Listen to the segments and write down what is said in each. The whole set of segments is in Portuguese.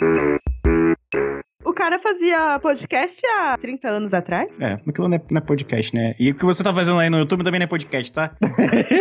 うん。Cara fazia podcast há 30 anos atrás? É, aquilo não é, não é podcast, né? E o que você tá fazendo aí no YouTube também não é podcast, tá?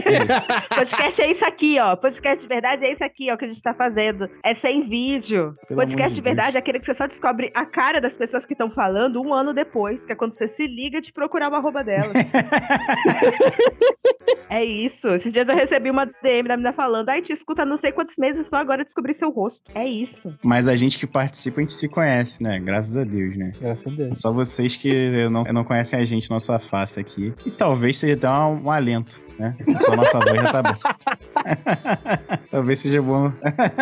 É. Podcast é isso aqui, ó. Podcast de verdade é isso aqui, ó, que a gente tá fazendo. É sem vídeo. Pelo Podcast de de verdade é aquele que você só descobre a cara das pessoas que estão falando um ano depois, que é quando você se liga de procurar o arroba dela. é isso. Esses dias eu recebi uma DM da menina falando, ai, te escuta há não sei quantos meses, só agora descobri seu rosto. É isso. Mas a gente que participa, a gente se conhece, né? Graças a Deus, né? Graças a Deus. Só vocês que não, não conhecem a gente, nossa face aqui. E talvez seja até um, um alento, né? Só a nossa voz já tá bom. talvez seja bom.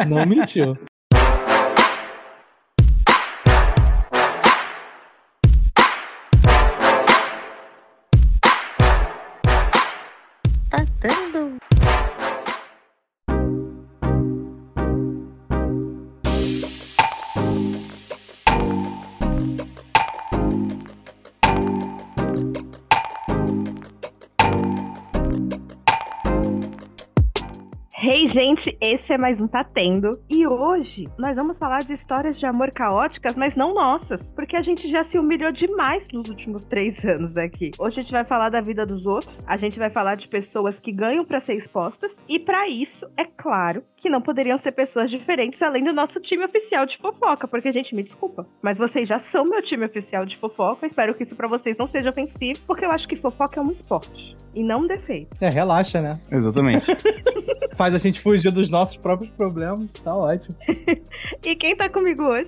Não mentiu. Gente, esse é mais um Tá Tendo. E hoje nós vamos falar de histórias de amor caóticas, mas não nossas, porque a gente já se humilhou demais nos últimos três anos aqui. Hoje a gente vai falar da vida dos outros, a gente vai falar de pessoas que ganham pra ser expostas, e pra isso, é claro, que não poderiam ser pessoas diferentes além do nosso time oficial de fofoca, porque, gente, me desculpa, mas vocês já são meu time oficial de fofoca, espero que isso pra vocês não seja ofensivo, porque eu acho que fofoca é um esporte, e não um defeito. É, relaxa, né? Exatamente. Faz a gente fugir dos nossos próprios problemas. Tá ótimo. E quem tá comigo hoje?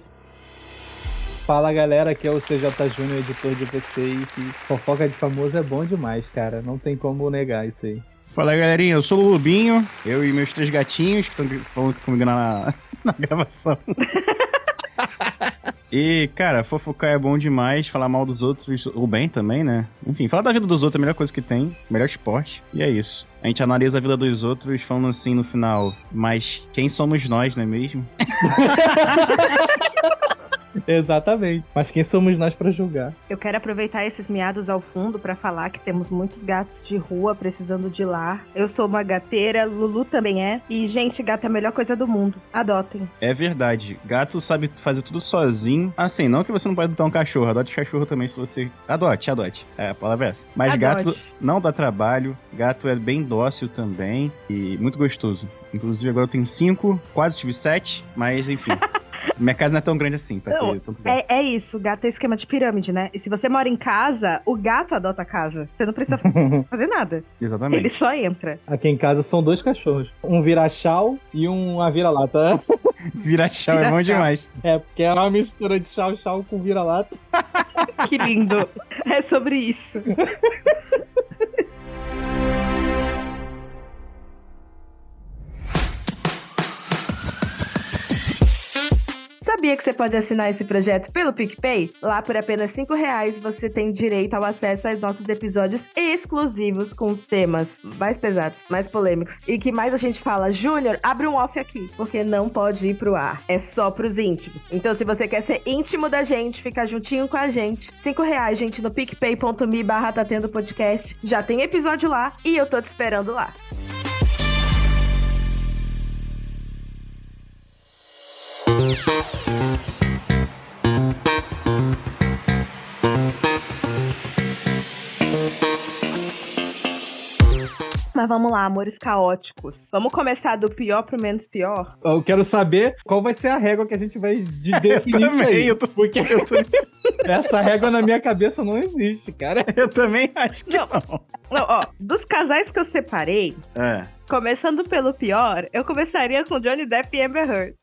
Fala galera, aqui é o CJ Júnior, editor de vocês. E fofoca de famoso é bom demais, cara. Não tem como negar isso aí. Fala galerinha, eu sou o Lubinho, eu e meus três gatinhos que estão comigo na, na gravação. E, cara, fofocar é bom demais, falar mal dos outros, ou bem também, né? Enfim, falar da vida dos outros é a melhor coisa que tem, melhor esporte, e é isso. A gente analisa a vida dos outros falando assim no final, mas quem somos nós, não é mesmo? Exatamente. Mas quem somos nós pra julgar? Eu quero aproveitar esses miados ao fundo pra falar que temos muitos gatos de rua precisando de lar. Eu sou uma gateira, Lulu também é. E, gente, gato é a melhor coisa do mundo. Adotem. É verdade, gato sabe fazer tudo sozinho. Assim, não que você não pode adotar um cachorro, adote cachorro também se você... Adote, adote. É, a palavra é essa. Mas Adote. gato não dá trabalho, gato é bem dócil também e muito gostoso. Inclusive agora eu tenho cinco, quase tive sete, mas enfim. Minha casa não é tão grande assim, pra Não, ter tanto gato. É, é isso, gato é esquema de pirâmide, né? E se você mora em casa, o gato adota a casa. Você não precisa fazer nada. Exatamente. Ele só entra. Aqui em casa são dois cachorros. Um vira-chau e um a vira-lata. Vira chão é bom demais. É, porque é uma mistura de chau-chau com vira-lata. Que lindo. é sobre isso. Sabia que você pode assinar esse projeto pelo PicPay? Lá por apenas 5 reais você tem direito ao acesso aos nossos episódios exclusivos com os temas mais pesados, mais polêmicos e que mais a gente fala, Júnior, abre um off aqui, porque não pode ir pro ar, é só pros íntimos. Então se você quer ser íntimo da gente, ficar juntinho com a gente, 5 reais, gente, no picpay.me barra tá tendo podcast, já tem episódio lá e eu tô te esperando lá. Mas vamos lá, amores caóticos. Vamos começar do pior pro menos pior? Eu quero saber qual vai ser a régua que a gente vai de definir isso também, aí. eu tô- Porque essa régua na minha cabeça não existe, cara. Eu também acho que Não. não. Não, ó, dos casais que eu separei, É. começando pelo pior, eu começaria com Johnny Depp e Amber Heard.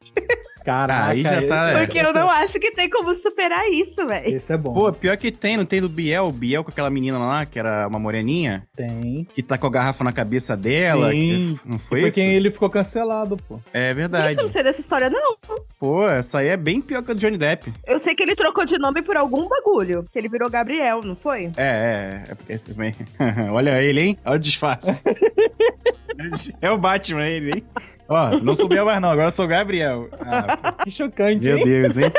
Caraca, Aí já tá, É, Porque eu essa- não acho que tem como superar isso, velho. Esse é bom. Pô, pior que tem, não tem do Biel, o Biel com aquela menina lá, que era uma moreninha, Tem. que tá com a garrafa na cabeça dela. Sim. que- Não foi, Foi isso? quem ele ficou cancelado, pô. É Eu verdade. não sei dessa história, não. Pô, essa aí é bem pior que a do Johnny Depp. Eu sei que ele trocou de nome por algum bagulho. Que ele virou Gabriel, não foi? É, é, é porque também. Olha ele, hein? Olha o disfarce. é o Batman, ele, hein? Ó, não sou Biel mais não, agora eu sou o Gabriel. Ah, Que chocante, meu hein? Deus, hein?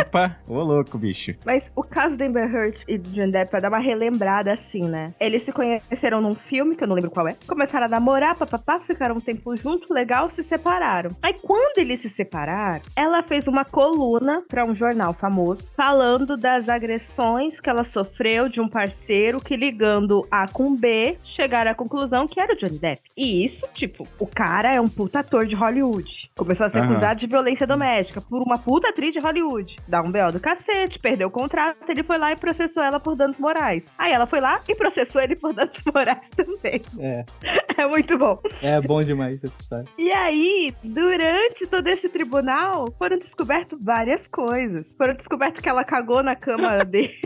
Opa, ô louco, bicho. Mas o caso do Amber Heard e do Johnny Depp, pra dar uma relembrada assim, né? Eles se conheceram num filme, que eu não lembro qual é. Começaram a namorar, papapá, ficaram um tempo juntos, legal, se separaram. Aí quando eles se separaram, ela fez uma coluna pra um jornal famoso, falando das agressões que ela sofreu de um parceiro que ligando A com B, chegaram à conclusão que era o Johnny Depp. E isso, tipo, o cara é um puta ator de Hollywood. Começou a ser acusado de violência doméstica por uma puta atriz de Hollywood. Dá um B.O. do cacete, perdeu o contrato, ele foi lá e processou ela por danos morais. Aí ela foi lá e processou ele por danos morais também. É, É muito bom. é bom demais essa história. E aí, durante todo esse tribunal, foram descobertas várias coisas. Foram descobertas que ela cagou na cama dele.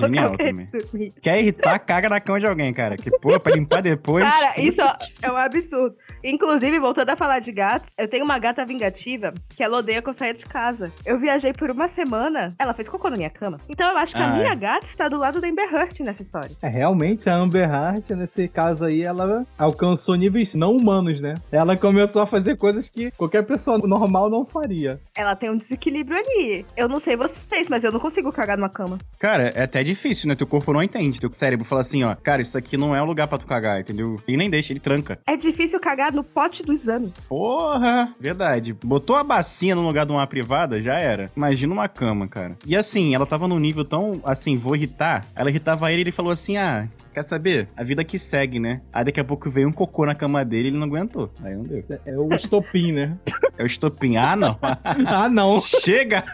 Genial também. dormir. Quer irritar, caga na cama de alguém, cara. Que porra, pra limpar depois. Cara, isso é um absurdo. Inclusive, voltando a falar de gatos, eu tenho uma gata vingativa que ela odeia que eu saia de casa. Eu viajei por uma semana, ela fez cocô na minha cama. Então eu acho que a Ah, minha é. gata está do lado da Amber Heard nessa história. É, realmente, a Amber Heard, nesse caso aí, ela alcançou níveis não humanos, né? Ela começou a fazer coisas que qualquer pessoa normal não faria. Ela tem um desequilíbrio ali. Eu não sei vocês, mas eu não consigo cagar numa cama. Cara, é até difícil, né? Teu corpo não entende. Teu cérebro fala assim, ó, cara, isso aqui não é um lugar pra tu cagar, entendeu? Ele nem deixa, ele tranca. É difícil cagar no pote do exame. Porra! Verdade. Botou a bacinha no lugar de uma privada, já era. Imagina uma cama, cara. E assim, ela tava num nível tão, assim, vou irritar. Ela irritava ele e ele falou assim, ah, quer saber? A vida que segue, né? Aí daqui a pouco veio um cocô na cama dele e ele não aguentou. Aí não deu. É o estopim, né? É o estopim. Ah, não. ah, não. Chega!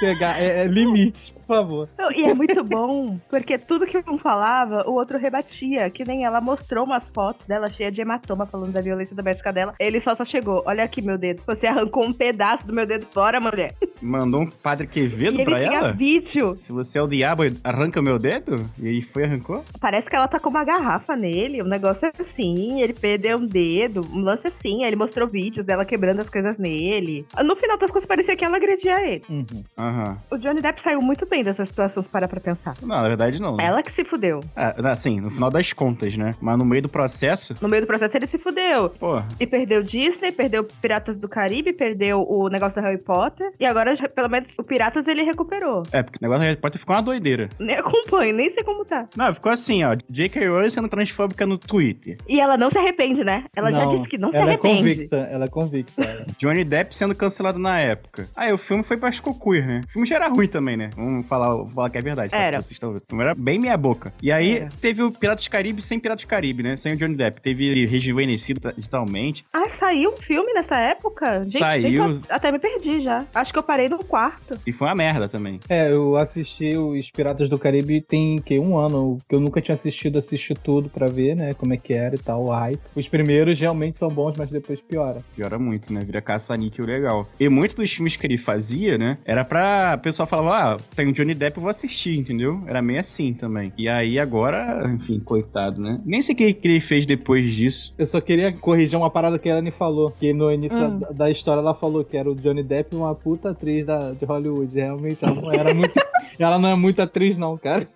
Pegar é, é limites, favor. Não, E é muito bom, porque tudo que um falava, o outro rebatia. Que nem ela mostrou umas fotos dela cheia de hematoma falando da violência doméstica dela. Ele só só chegou. Olha aqui meu dedo. Você arrancou um pedaço do meu dedo fora, mulher. Mandou um padre Quevedo e ele pra tinha ela? vídeo. Se você é o diabo, arranca meu dedo? E aí foi e arrancou? Parece que ela tá com uma garrafa nele. Um negócio assim. Ele perdeu um dedo. Um lance assim. Aí ele mostrou vídeos dela quebrando as coisas nele. No final das contas, parecia que ela agredia ele. Uhum. Aham. O Johnny Depp saiu muito bem dessa situação, se parar pra pensar. Não, na verdade não. né? Ela que se fudeu. Ah, assim, no final das contas, né? Mas no meio do processo, No meio do processo, ele se fudeu. porra. E perdeu Disney, perdeu Piratas do Caribe, perdeu o negócio da Harry Potter. E agora, pelo menos, o Piratas ele recuperou. É, porque o negócio da Harry Potter ficou uma doideira. Nem acompanho, nem sei como tá. Não, ficou assim, ó. J.K. Rowling sendo transfóbica no Twitter. E ela não se arrepende, né? Ela já disse que não se ela arrepende. é convicta, ela é convicta. ela. Johnny Depp sendo cancelado na época. Aí o filme foi pra queer, né? O filme já era ruim também, né? Vamos falar, falar que é verdade. tá? Era. Vocês estão vendo. Era bem meia boca. E aí Era. teve o Piratas do Caribe sem Piratas do Caribe, né? Sem o Johnny Depp. Teve rejuvenescido digitalmente. Ah, saiu um filme nessa época? Gente, Saiu. nem- até me perdi já. Acho que eu parei no quarto. E foi uma merda também. É, eu assisti os Piratas do Caribe tem que um ano, que eu nunca tinha assistido, assisti tudo pra ver, né, como é que era e tal, o hype. Os primeiros realmente são bons, mas depois piora. Piora muito, né? Vira caça-níquel legal. E muitos dos filmes que ele fazia, né? Era pra. O pessoal falava, ah, tem o Johnny Depp, eu vou assistir, entendeu? Era meio assim também. E aí agora, enfim, coitado, né? Nem sei o que ele fez depois disso. Eu só queria corrigir uma parada que a Anne falou, que no início Hum. da, da história ela falou que era o Johnny Depp uma puta atriz da, de Hollywood. Realmente, ela não era muito. ela não é muita atriz, não, cara.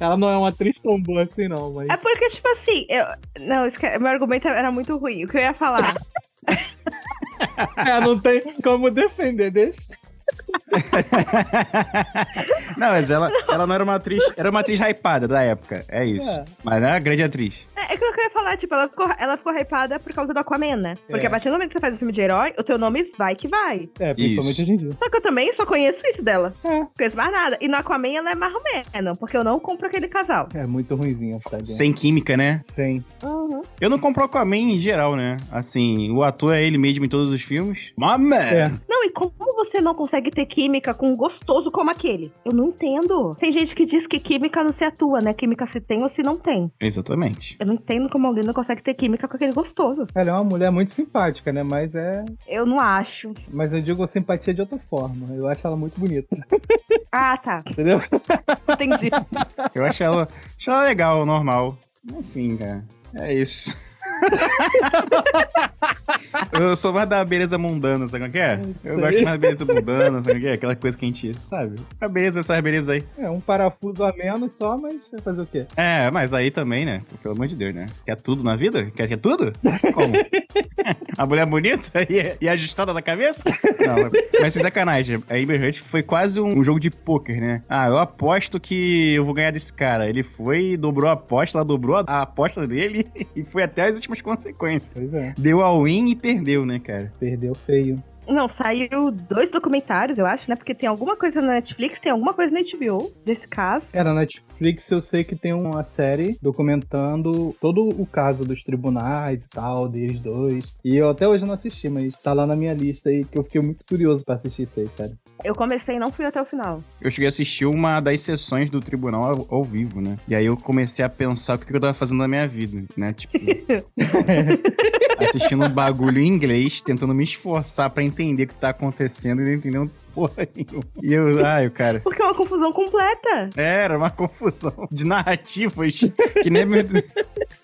ela não é uma atriz tão boa assim, não, mas. É porque, tipo assim, eu... Não, esque- meu argumento era muito ruim. O que eu ia falar? É, não tem como defender desse. não, mas ela, ela não era uma atriz. Era uma atriz hypada da época. É isso. É. Mas não era uma grande atriz. É, é que eu ia falar, tipo, ela ficou, ela ficou hypada por causa do Aquaman, né? Porque É. a partir do momento que você faz um filme de herói, o teu nome vai que vai. É, principalmente Isso. hoje em dia. Só que eu também só conheço isso dela. É. Não conheço mais nada. E no Aquaman ela é marromena, porque eu não compro aquele casal. É muito ruimzinha essa tadinha. Sem química, né? Sem. Uhum. Eu não compro Aquaman em geral, né? Assim, o ator é ele mesmo em todos os filmes. Mama! É. Não, e como você não consegue ter química com um gostoso como aquele? Eu não entendo. Tem gente que diz que química não se atua, né? Química se tem ou se não tem. Exatamente. Eu não entendo como alguém não consegue ter química com aquele gostoso. Ela é uma mulher muito simpática, né? Mas é. Eu não acho. Mas eu digo simpatia de outra forma. Eu acho ela muito bonita. Ah, tá. Entendeu? Entendi. Eu acho ela, acho ela legal, normal. Enfim, cara. É isso. Eu sou mais da beleza mundana, sabe o que é? Eu gosto mais da beleza mundana, sabe o que é? Aquela coisa que a gente, sabe? A beleza, essas belezas aí. É, um parafuso a menos só, mas vai fazer o quê? É, mas aí também, né? Pelo amor de Deus, né? Quer tudo na vida? Quer, quer tudo? Como? a mulher bonita e, e ajustada na cabeça? Não, mas- mas sem sacanagem. A Amber Heard foi quase um, um jogo de pôquer, né? Ah, eu aposto que eu vou ganhar desse cara. Ele foi, dobrou a aposta, ela dobrou a, a aposta dele e foi até as últimas consequências. Pois é, Deu all win e perdeu, né, cara? perdeu feio. Não, saiu dois documentários, eu acho, né? Porque tem alguma coisa na Netflix, tem alguma coisa na HBO desse caso. Era na Netflix, eu sei que tem uma série documentando todo o caso dos tribunais e tal, deles dois. E eu até hoje não assisti, mas tá lá na minha lista aí que eu fiquei muito curioso pra assistir isso aí, cara. Eu comecei e não fui até o final. Eu cheguei a assistir uma das sessões do tribunal ao, ao vivo, né? E aí eu comecei a pensar o que que eu tava fazendo na minha vida, né? Tipo, assistindo um bagulho em inglês, tentando me esforçar pra entender o que tá acontecendo e não entendendo porra nenhuma. E eu, ai, cara. Porque é uma confusão completa. Era uma confusão de narrativas que nem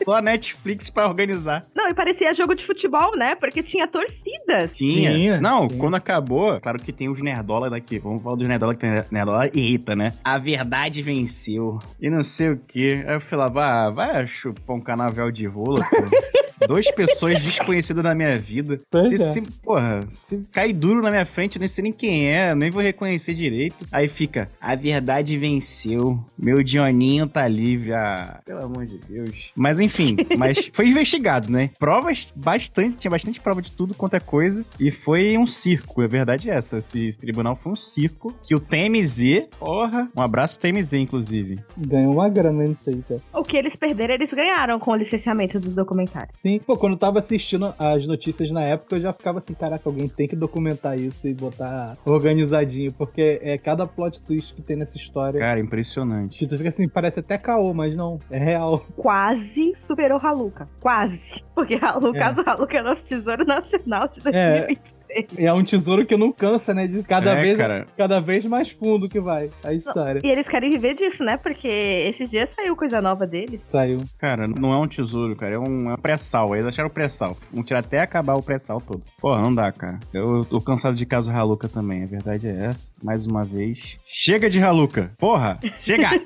só a Netflix pra organizar. Não, e parecia jogo de futebol, né? Porque tinha torcidas. Tinha. Tinha, Não, tinha. quando acabou, claro que tem os nerdola daqui. Vamos falar dos nerdola que tem nerdola irrita, né? A verdade venceu. E não sei o quê. Aí eu falava, ah, vai chupar um canavial de rola, Duas pessoas desconhecidas na minha vida. Pois Se, é. se- porra, se cair duro na minha frente, eu nem sei nem quem é, nem vou reconhecer direito. Aí fica, a verdade venceu. Meu Dioninho tá livre. Ah, pelo amor de Deus. Mas enfim, mas foi investigado, né? Provas bastante, tinha bastante prova de tudo quanto é coisa. E foi um circo, a verdade é essa. Esse, esse tribunal foi um circo. Que o TMZ, porra, um abraço pro TMZ, inclusive. Ganhou uma grana nisso aí, cara. O que eles perderam, eles ganharam com o licenciamento dos documentários. Sim, pô, quando eu tava assistindo as notícias na época, eu já ficava assim, caraca, alguém tem que documentar isso e botar organizadinho, porque é cada plot twist que tem nessa história. Cara, impressionante. Que tu fica assim, parece até caô, mas não, é real. Quase superou Haluca. Quase. Porque Haluca, É. caso Haluca é nosso tesouro nacional de É. 2020. E é um tesouro que não cansa, né? De cada, É, vez, cara. cada vez mais fundo que vai a história. E eles querem viver disso, né? Porque esses dias saiu coisa nova deles. Saiu. Cara, não é um tesouro, cara. É um, é pré-sal. Eles acharam o pré-sal. Vão tirar até acabar o pré-sal todo. Porra, não dá, cara. Eu, eu tô cansado de caso Haluca também. A verdade é essa. Mais uma vez. Chega de Haluca. Porra, chega!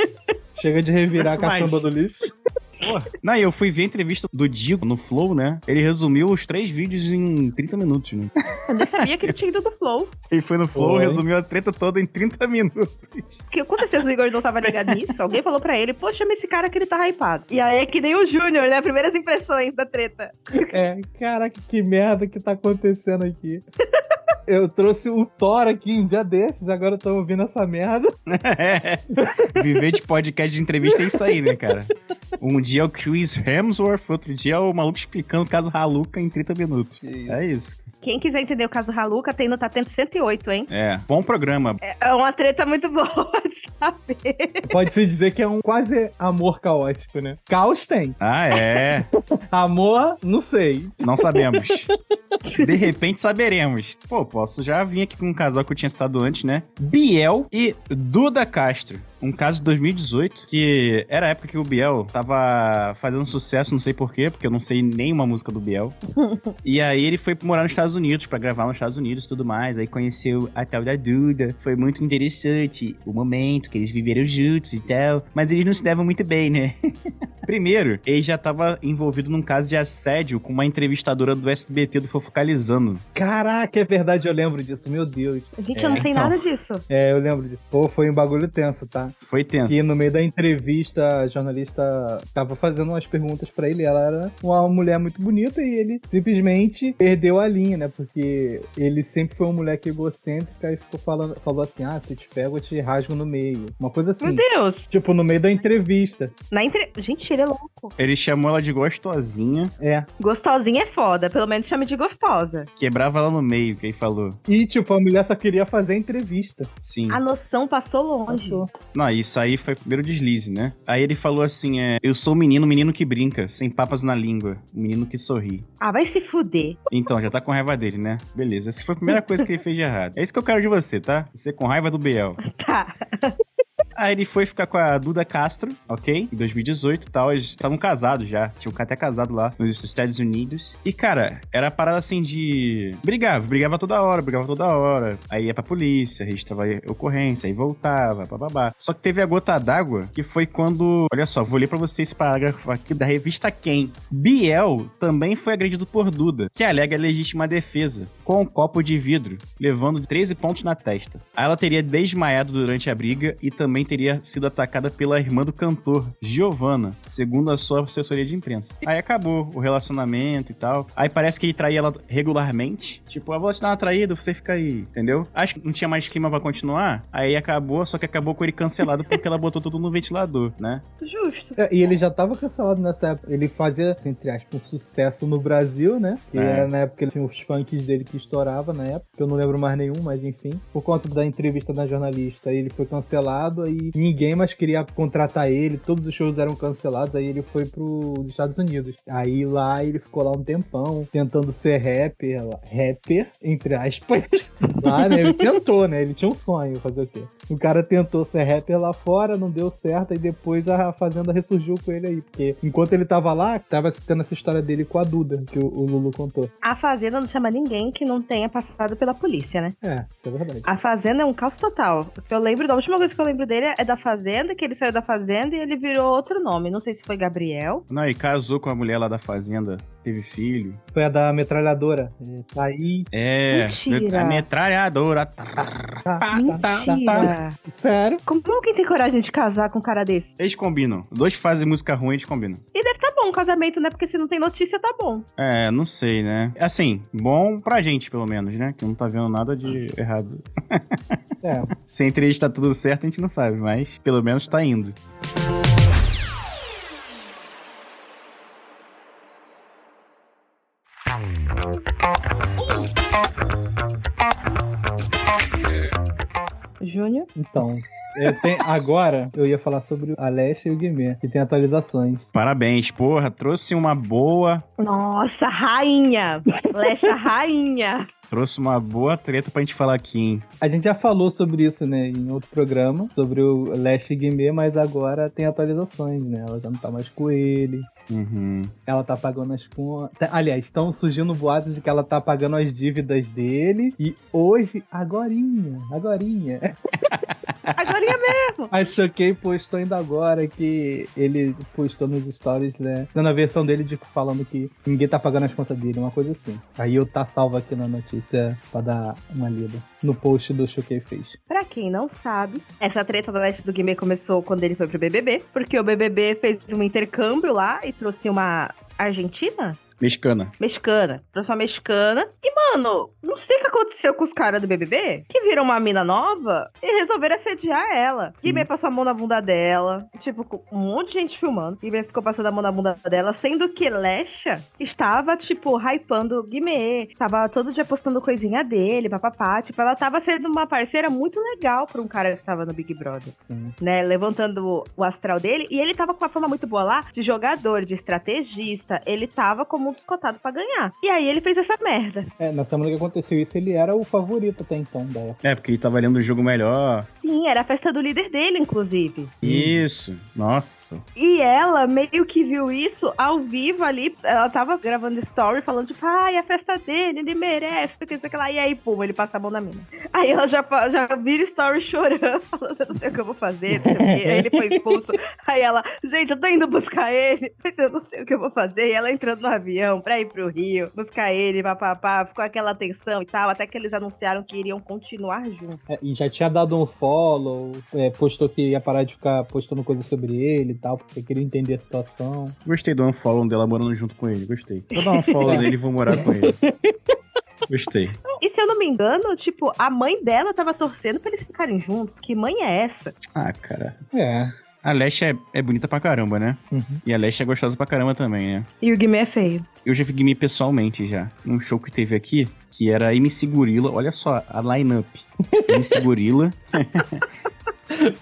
Chega de revirar a caçamba do lixo. Porra. Não, e eu fui ver a entrevista do Digo no Flow, né? Ele resumiu os três vídeos em 30 minutos, né? Eu nem sabia que ele tinha ido do Flow. Ele foi no Flow, resumiu a treta toda em 30 minutos. Porque com certeza o Igor não tava ligado nisso. Alguém falou pra ele, pô, chama esse cara que ele tá hypado. E aí é que nem o Júnior, né? Primeiras impressões da treta. É, caraca, que merda que tá acontecendo aqui. Eu trouxe o Thor aqui um dia desses, agora eu tô ouvindo essa merda. É. Viver de podcast de entrevista é isso aí, né, cara? Um dia é o Chris Hemsworth, outro dia é o maluco explicando o caso Haluca em 30 minutos. É isso. Quem quiser entender o caso Haluca, tem no Tatento 108, hein? É, bom programa. É uma treta muito boa de saber. Pode-se dizer que é um quase amor caótico, né? Caos tem. Ah, é. Amor, não sei. Não sabemos. De repente saberemos. Pô, posso já vir aqui com um casal que eu tinha citado antes, né? Biel e Duda Castro. Um caso de 2018, que era a época que o Biel tava fazendo sucesso, não sei porquê, porque eu não sei nenhuma música do Biel. e aí ele foi morar nos Estados Unidos, pra gravar nos Estados Unidos e tudo mais. Aí conheceu a tal da Duda. Foi muito interessante o momento que eles viveram juntos e tal. Mas eles não se devam muito bem, né? Primeiro, ele já tava envolvido num caso de assédio com uma entrevistadora do SBT do Fofocalizando. Caraca, é verdade, eu lembro disso, meu Deus. Gente, É, eu não sei então. nada disso. É, eu lembro disso. Pô, foi um bagulho tenso, tá? Foi tenso. E no meio da entrevista, a jornalista tava fazendo umas perguntas pra ele. Ela era uma mulher muito bonita e ele simplesmente perdeu a linha, né? Porque ele sempre foi um moleque egocêntrica e ficou falando, falou assim: ah, se te pego, eu te rasgo no meio. Uma coisa Meu assim. Deus. Tipo, no meio da entrevista. Na entre... Gente, ele é louco. Ele chamou ela de gostosinha, É. Gostosinha é foda. Pelo menos chame de gostosa. quebrava ela no meio, que ele falou. E, tipo, a mulher só queria fazer a entrevista. Sim. A noção passou longe. Passou. Não, isso aí foi o primeiro deslize, né? Aí ele falou assim: é, Eu sou o menino, o menino que brinca, sem papas na língua, o menino que sorri. Ah, vai se fuder. Então, já tá com raiva dele, né? Beleza, essa foi a primeira coisa que ele fez de errado. É isso que eu quero de você, tá? Você com raiva do Biel. Tá. Aí ele foi ficar com a Duda Castro, ok? Em 2018 e tal. Eles estavam casados já. Tinham até casado lá nos Estados Unidos. E, cara, era parada assim de. Brigava, brigava toda hora, brigava toda hora. Aí ia pra polícia, registrava ocorrência, aí voltava, bababá. Só que teve a gota d'água, que foi quando. Olha só, vou ler pra vocês esse parágrafo aqui da revista Quem. Biel também foi agredido por Duda, que alega legítima defesa, com um copo de vidro, levando 13 pontos na testa. Ela teria desmaiado durante a briga e também teria sido atacada pela irmã do cantor, Giovanna, segundo a sua assessoria de imprensa. Aí acabou o relacionamento e tal. Aí parece que ele traía ela regularmente. Tipo, eu vou te dar uma traída, você fica aí, entendeu? Acho que não tinha mais clima para continuar. Aí acabou, só que acabou com ele cancelado porque ela botou tudo no ventilador, né? Justo. É, e ele já tava cancelado nessa época. Ele fazia, entre aspas, um sucesso no Brasil, né? Que É. era na época ele tinha os funks dele que estourava na época. que Eu não lembro mais nenhum, mas enfim. Por conta da entrevista da jornalista, ele foi cancelado. Aí ninguém mais queria contratar ele. Todos os shows eram cancelados. Aí ele foi pros Estados Unidos. Aí lá ele ficou lá um tempão tentando ser rapper. Rapper, entre aspas. lá, né? Ele tentou, né? Ele tinha um sonho, fazer o quê? O cara tentou ser rapper lá fora, não deu certo, e depois a Fazenda ressurgiu com ele aí. Porque enquanto ele tava lá, tava tendo essa história dele com a Duda, que o, o Lulu contou. A Fazenda não chama ninguém que não tenha passado pela polícia, né? É, isso é verdade. A Fazenda é um caos total. Eu lembro, da última coisa que eu lembro dele é da Fazenda, que ele saiu da Fazenda e ele virou outro nome. Não sei se foi Gabriel. Não, ele casou com a mulher lá da fazenda, teve filho. Foi a da metralhadora. É, tá aí. É, Mentira. a metralhadora. Tá, Sério? Como alguém tem coragem de casar com um cara desse? Eles combinam. Dois fazem música ruim, eles combinam. E deve tá bom o casamento, né? Porque se não tem notícia, tá bom. É, não sei, né? Assim, bom pra gente, pelo menos, né? Que não tá vendo nada de errado. É. Se entre eles tá tudo certo, a gente não sabe, mas pelo menos tá indo. Júnior? Então. eu tenho- agora eu ia falar sobre a Leste e o Guimê, que tem atualizações. Parabéns, porra, trouxe uma boa. Nossa, rainha! Lecha rainha! Trouxe uma boa treta pra gente falar aqui, hein? A gente já falou sobre isso, né, em outro programa, sobre o Leste Guimê, mas agora tem atualizações, né? Ela já não tá mais com ele. Uhum. Ela tá pagando as contas. Aliás, estão surgindo boatos de que ela tá pagando as dívidas dele. E hoje, agorinha, agorinha. Agora mesmo! A Choquei postou ainda agora que ele postou nos stories, né? Dando a versão dele de falando que ninguém tá pagando as contas dele, uma coisa assim. Aí eu tá salvo aqui na notícia pra dar uma lida. No post do Choquei fez. Pra quem não sabe, essa treta do Leste do Guimê começou quando ele foi pro BBB, porque o BBB fez um intercâmbio lá e trouxe uma argentina? Mexicana. Mexicana. Trouxe uma mexicana. E, mano, não sei o que aconteceu com os caras do BBB, que viram uma mina nova e resolveram assediar ela. Guimê passou a mão na bunda dela. Tipo, com um monte de gente filmando. Guimê ficou passando a mão na bunda dela, sendo que Lesha estava, tipo, hypando Guimê. Tava todo dia postando coisinha dele, papapá. Tipo, ela tava sendo uma parceira muito legal pra um cara que tava no Big Brother Sim. né, levantando o astral dele, e ele tava com uma fama muito boa lá, de jogador, de estrategista, ele tava como um descotado pra ganhar. E aí ele fez essa merda. É, na semana que aconteceu isso, ele era o favorito até então da época. É, porque ele tava lendo o jogo melhor. Sim, era a festa do líder dele, inclusive. Isso. Nossa. E ela meio que viu isso ao vivo ali, ela tava gravando story, falando tipo, ai, a festa dele, ele merece, sei o que, sei que lá. E aí, pum, ele passa a mão na mina. Aí ela já, já vira story chorando, falando, eu não sei o que eu vou fazer. Aí ele foi expulso. Aí ela, gente, eu tô indo buscar ele, mas eu não sei o que eu vou fazer. E ela entrando no avião pra ir pro Rio, buscar ele, papapá, ficou aquela tensão e tal, até que eles anunciaram que iriam continuar juntos. É, e já tinha dado um follow, é, postou que ia parar de ficar postando coisas sobre ele e tal, porque queria entender a situação. Gostei do unfollow dela morando junto com ele. Gostei. Vou dar um follow nele e vou morar com ele. Gostei. E se eu não me engano, tipo, a mãe dela tava torcendo pra eles ficarem juntos. Que mãe é essa? Ah, cara. É. A Leste é, é bonita pra caramba, né? Uhum. E a Leste é gostosa pra caramba também, né? E o Guimê é feio. Eu já vi Guimê pessoalmente já. Num show que teve aqui, que era MC Gorila. Olha só a line-up. MC Gorila.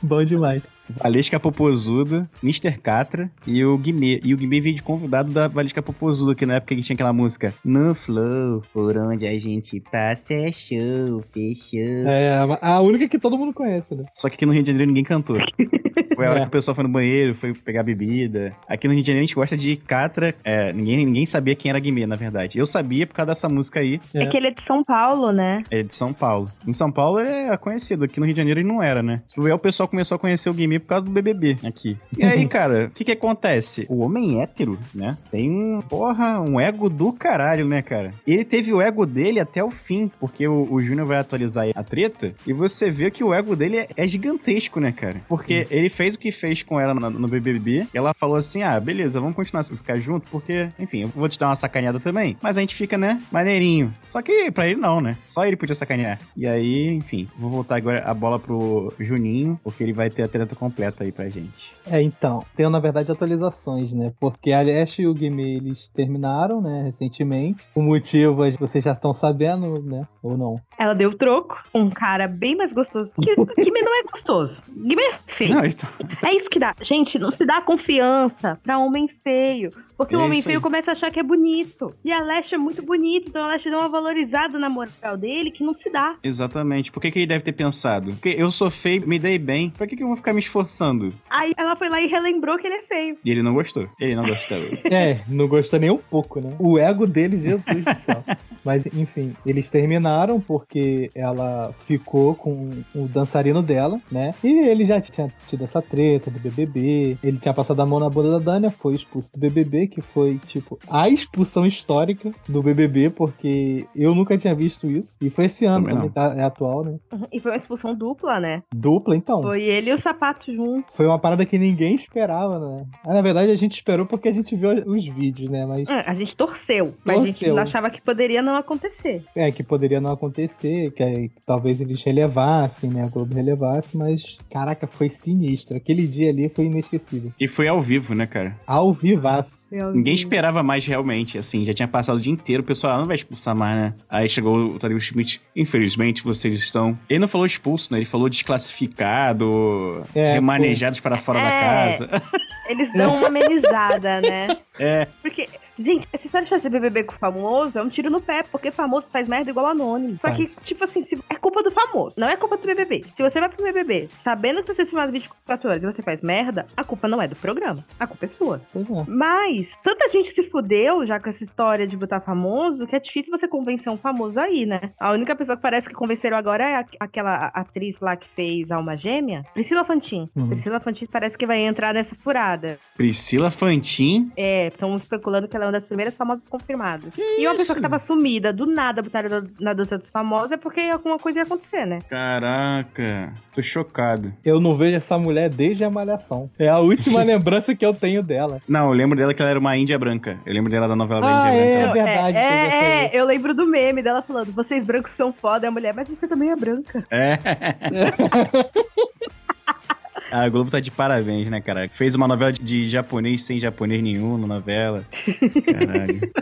Bom demais. Valesca Popozuda, Mr. Catra e o Guimê. E o Guimê veio de convidado da Valesca Popozuda, que na época que tinha aquela música No Flow, por onde a gente passa é show, fechou. É, a única que todo mundo conhece, né? Só que aqui no Rio de Janeiro ninguém cantou. Foi a hora que o pessoal foi no banheiro, foi pegar bebida. Aqui no Rio de Janeiro a gente gosta de Catra. É, ninguém, ninguém sabia quem era Guimê, na verdade. Eu sabia por causa dessa música aí. É. que ele é de São Paulo, né? É de São Paulo. Em São Paulo é conhecido, aqui no Rio de Janeiro ele não era, né? Aí o pessoal começou a conhecer o Guimê por causa do BBB aqui. E aí, cara, o que que acontece? O homem hétero, né? Tem um, porra, um ego do caralho, né, cara? Ele teve o ego dele até o fim, porque o, o Júnior vai atualizar a treta e você vê que o ego dele é, é gigantesco, né, cara? Porque ele fez o que fez com ela no, no BBB. ela falou assim: ah, beleza, vamos continuar a ficar junto, porque, enfim, eu vou te dar uma sacaneada também. Mas a gente fica, né, maneirinho. Só que pra ele não, né? Só ele podia sacanear. E aí, enfim, vou voltar agora a bola pro Juninho, porque ele vai ter a treta completa aí pra gente. É, então, tem na verdade atualizações, né? Porque a Leste e o Guimê, eles terminaram, né, recentemente. O motivo vocês já estão sabendo, né? Ou não? Ela deu troco, um cara bem mais gostoso. Que, Guimê não é gostoso. Guimê é feio. Não, então... É isso que dá. Gente, não se dá confiança pra homem feio. Porque é o homem feio aí. começa a achar que é bonito. E a Leste é muito bonita, então a Leste deu uma valorizada na moral dele que não se dá. Exatamente. Por que, que ele deve ter pensado? Porque eu sou feio, me dei bem. Por que, que eu vou ficar me esforçando? Aí ela foi lá e relembrou que ele é feio. E ele não gostou. Ele não gostou. é, não gostou nem um pouco, né? O ego dele, Jesus do céu. Mas, enfim, eles terminaram porque ela ficou com o dançarino dela, né? E ele já tinha tido essa treta do BBB. Ele tinha passado a mão na bunda da Dania, foi expulso do BBB, que foi, tipo, a expulsão histórica do BBB, porque eu nunca tinha visto isso. E foi esse ano, também tá, é atual, né? E foi uma expulsão dupla, né? Dupla, então. Foi ele e o sapato junto. Foi uma parada que ninguém esperava, né? Ah, na verdade, a gente esperou porque a gente viu os vídeos, né? Mas... É, a gente torceu, mas torceu. a gente achava que poderia não acontecer. É, que poderia não acontecer, que, que talvez eles relevassem, né? A Globo relevasse, mas, caraca, foi sinistro. Aquele dia ali foi inesquecível. E foi ao vivo, né, cara? Ao vivaço. Ninguém esperava mais realmente, assim, já tinha passado o dia inteiro, o pessoal ah, não vai expulsar mais, né? Aí chegou o Tadeu Schmidt, infelizmente vocês estão. Ele não falou expulso, né? Ele falou desclassificado, é, remanejados foi. para fora é. da casa. Eles dão uma amenizada, né? É. Porque Gente, essa história de fazer BBB com famoso é um tiro no pé, porque famoso faz merda igual anônimo. Só que, tipo assim, é culpa do famoso, não é culpa do BBB. Se você vai pro BBB sabendo que você é filmado 24 horas e você faz merda, a culpa não é do programa. A culpa é sua. Uhum. Mas, tanta gente se fudeu já com essa história de botar famoso que é difícil você convencer um famoso aí, né? A única pessoa que parece que convenceram agora é aquela atriz lá que fez Alma Gêmea, Priscila Fantin. Uhum. Priscila Fantin parece que vai entrar nessa furada. Priscila Fantin? É, estão especulando que ela é uma das primeiras famosas confirmadas. Que e uma pessoa que tava sumida, do nada botaram na dança dos famosos, é porque alguma coisa ia acontecer, né? Caraca, tô chocado. Eu não vejo essa mulher desde a Malhação. É a última lembrança que eu tenho dela. Não, eu lembro dela que ela era uma índia branca. Eu lembro dela da novela da ah, Índia é, Branca. É, verdade. É, é, eu lembro do meme dela falando, vocês brancos são foda, e a mulher, mas você também é branca. É. A Globo tá de parabéns, né, cara? Fez uma novela de japonês sem japonês nenhum na novela. Caralho.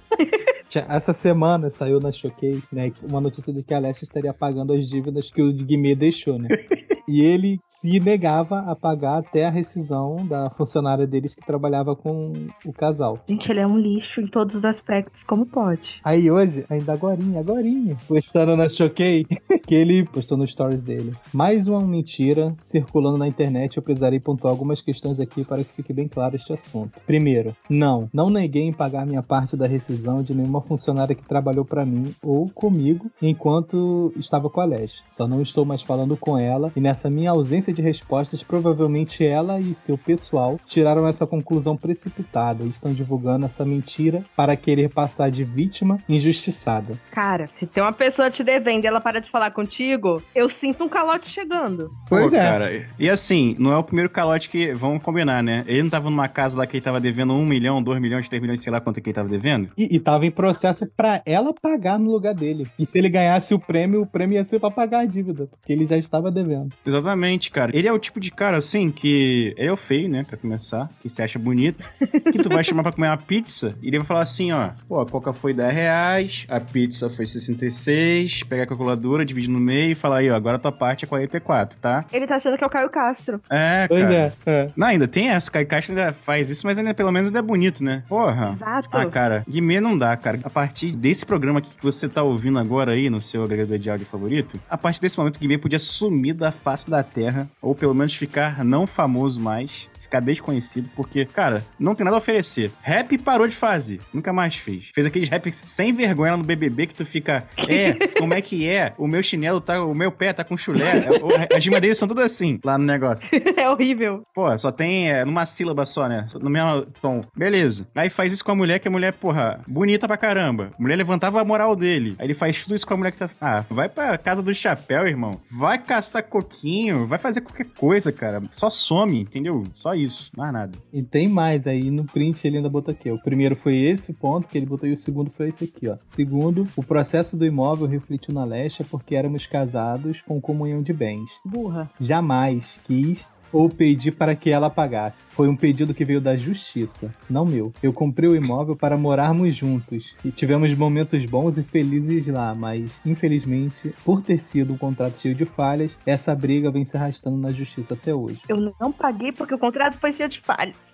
Essa semana saiu na Showcase, né, uma notícia de que a Leste estaria pagando as dívidas que o Guimê deixou, né? e ele se negava a pagar até a rescisão da funcionária deles que trabalhava com o casal. Gente, ele é um lixo em todos os aspectos, como pode? Aí hoje, ainda agorinha, agorinha, postando na Showcase, que ele postou no stories dele. Mais uma mentira circulando na internet, eu precisarei pontuar algumas questões aqui para que fique bem claro este assunto. Primeiro, não, não neguei em pagar minha parte da rescisão de nenhuma funcionária que trabalhou para mim ou comigo enquanto estava com a Leste. Só não estou mais falando com ela e nessa minha ausência de respostas, provavelmente ela e seu pessoal tiraram essa conclusão precipitada e estão divulgando essa mentira para querer passar de vítima injustiçada. Cara, se tem uma pessoa te devendo e ela para de falar contigo, eu sinto um calote chegando. Pois Pô, é. Cara, e assim, não é o primeiro calote que vamos combinar, né? Ele não tava numa casa lá que ele tava devendo um milhão, dois milhões, três milhões, sei lá quanto que ele tava devendo. E, e tava em processo pra ela pagar no lugar dele. E se ele ganhasse o prêmio, o prêmio ia ser pra pagar a dívida, porque ele já estava devendo. Exatamente, cara. Ele é o tipo de cara, assim, que ele é o feio, né, pra começar, que se acha bonito, que tu vai chamar pra comer uma pizza, e ele vai falar assim, ó, pô, a coca foi 10 reais, a pizza foi 66, pega a calculadora, divide no meio e fala aí, ó, agora a tua parte é 44, tá? Ele tá achando que é o Caio Castro. É, Pois cara. é, é. Não, ainda tem essa, Kai Castro ainda faz isso, mas ainda pelo menos ainda é bonito, né? Porra. Exato. Ah, cara, Guimê não dá, cara. A partir desse programa aqui que você tá ouvindo agora aí no seu agregador de áudio favorito, a partir desse momento, Guimê podia sumir da face da terra, ou pelo menos ficar não famoso mais. Ficar desconhecido, porque, cara, não tem nada a oferecer. Rap parou de fazer, nunca mais fez. Fez aqueles rap sem vergonha lá no BBB que tu fica, é, como é que é? O meu chinelo tá, o meu pé tá com chulé. As rimas dele são tudo assim, lá no negócio. é horrível. Pô, só tem é, numa sílaba só, né? No mesmo tom. Beleza. Aí faz isso com a mulher, que a mulher, porra, bonita pra caramba. A mulher levantava a moral dele. Aí ele faz tudo isso com a mulher que tá. Ah, vai pra casa do chapéu, irmão. Vai caçar coquinho. Vai fazer qualquer coisa, cara. Só some, entendeu? Só isso. Mais nada. E tem mais aí no print ele ainda botou aqui. O primeiro foi esse ponto que ele botou e o segundo foi esse aqui, ó. Segundo, o processo do imóvel refletiu na Lesha porque éramos casados com comunhão de bens. Burra. Jamais quis ou pedi para que ela pagasse. Foi um pedido que veio da justiça, não meu. Eu comprei o imóvel para morarmos juntos e tivemos momentos bons e felizes lá, mas infelizmente, por ter sido um contrato cheio de falhas, essa briga vem se arrastando na justiça até hoje. Eu não paguei porque o contrato foi cheio de falhas.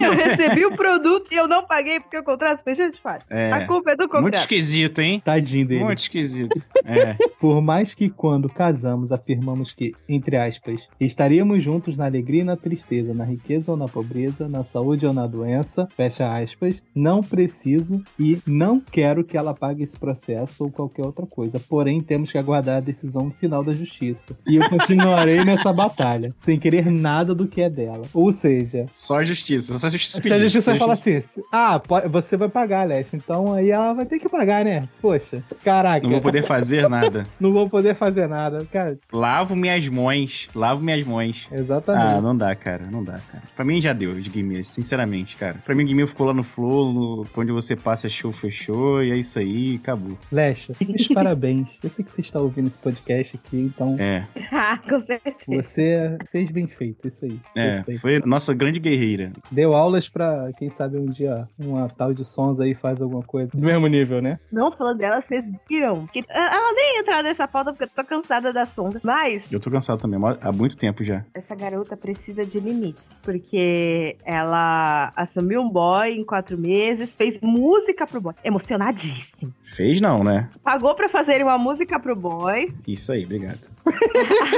Eu recebi o produto e eu não paguei porque o contrato cheio de falhas. É. A culpa é do Muito contrato. esquisito, hein? Tadinho dele. Muito esquisito. É. Por mais que quando casamos afirmamos que, entre aspas, estaríamos juntos na alegria e na tristeza, na riqueza ou na pobreza, na saúde ou na doença, fecha aspas, não preciso e não quero que ela pague esse processo ou qualquer outra coisa. Porém, temos que aguardar a decisão final da justiça. E eu continuarei nessa batalha, sem querer nada do que é dela. Ou seja, Só justiça. Só justiça. se a justiça fala assim, ah, você vai pagar, Leste, então aí ela vai ter que pagar, né? Poxa, caraca, Não vou poder fazer nada. não vou poder fazer nada. Cara, Lavo minhas mãos. Lavo minhas mãos. Ah, exatamente. não dá, cara. Não dá, cara. Pra mim já deu de Guimê, sinceramente, cara. Pra mim, Guimê ficou lá no Flow, no... onde você passa show, fechou, e é isso aí, acabou. Meus parabéns. Eu sei que você está ouvindo esse podcast aqui, então É, Ah, com certeza. você fez bem feito, isso aí. é. Gostei. Foi nossa grande guerreira. Deu aulas pra, quem sabe, um dia uma tal de sons aí faz alguma coisa do mesmo nível, né? Não falando dela, vocês viram. Que ela nem ia entrar nessa pauta porque eu tô cansada da sonda. Mas Eu tô cansado também, há muito tempo já. essa garota precisa de limites. Porque ela assumiu um boy em quatro meses, fez música pro boy. Emocionadíssimo. Fez não, né? Pagou pra fazer uma música pro boy. Isso aí, obrigado.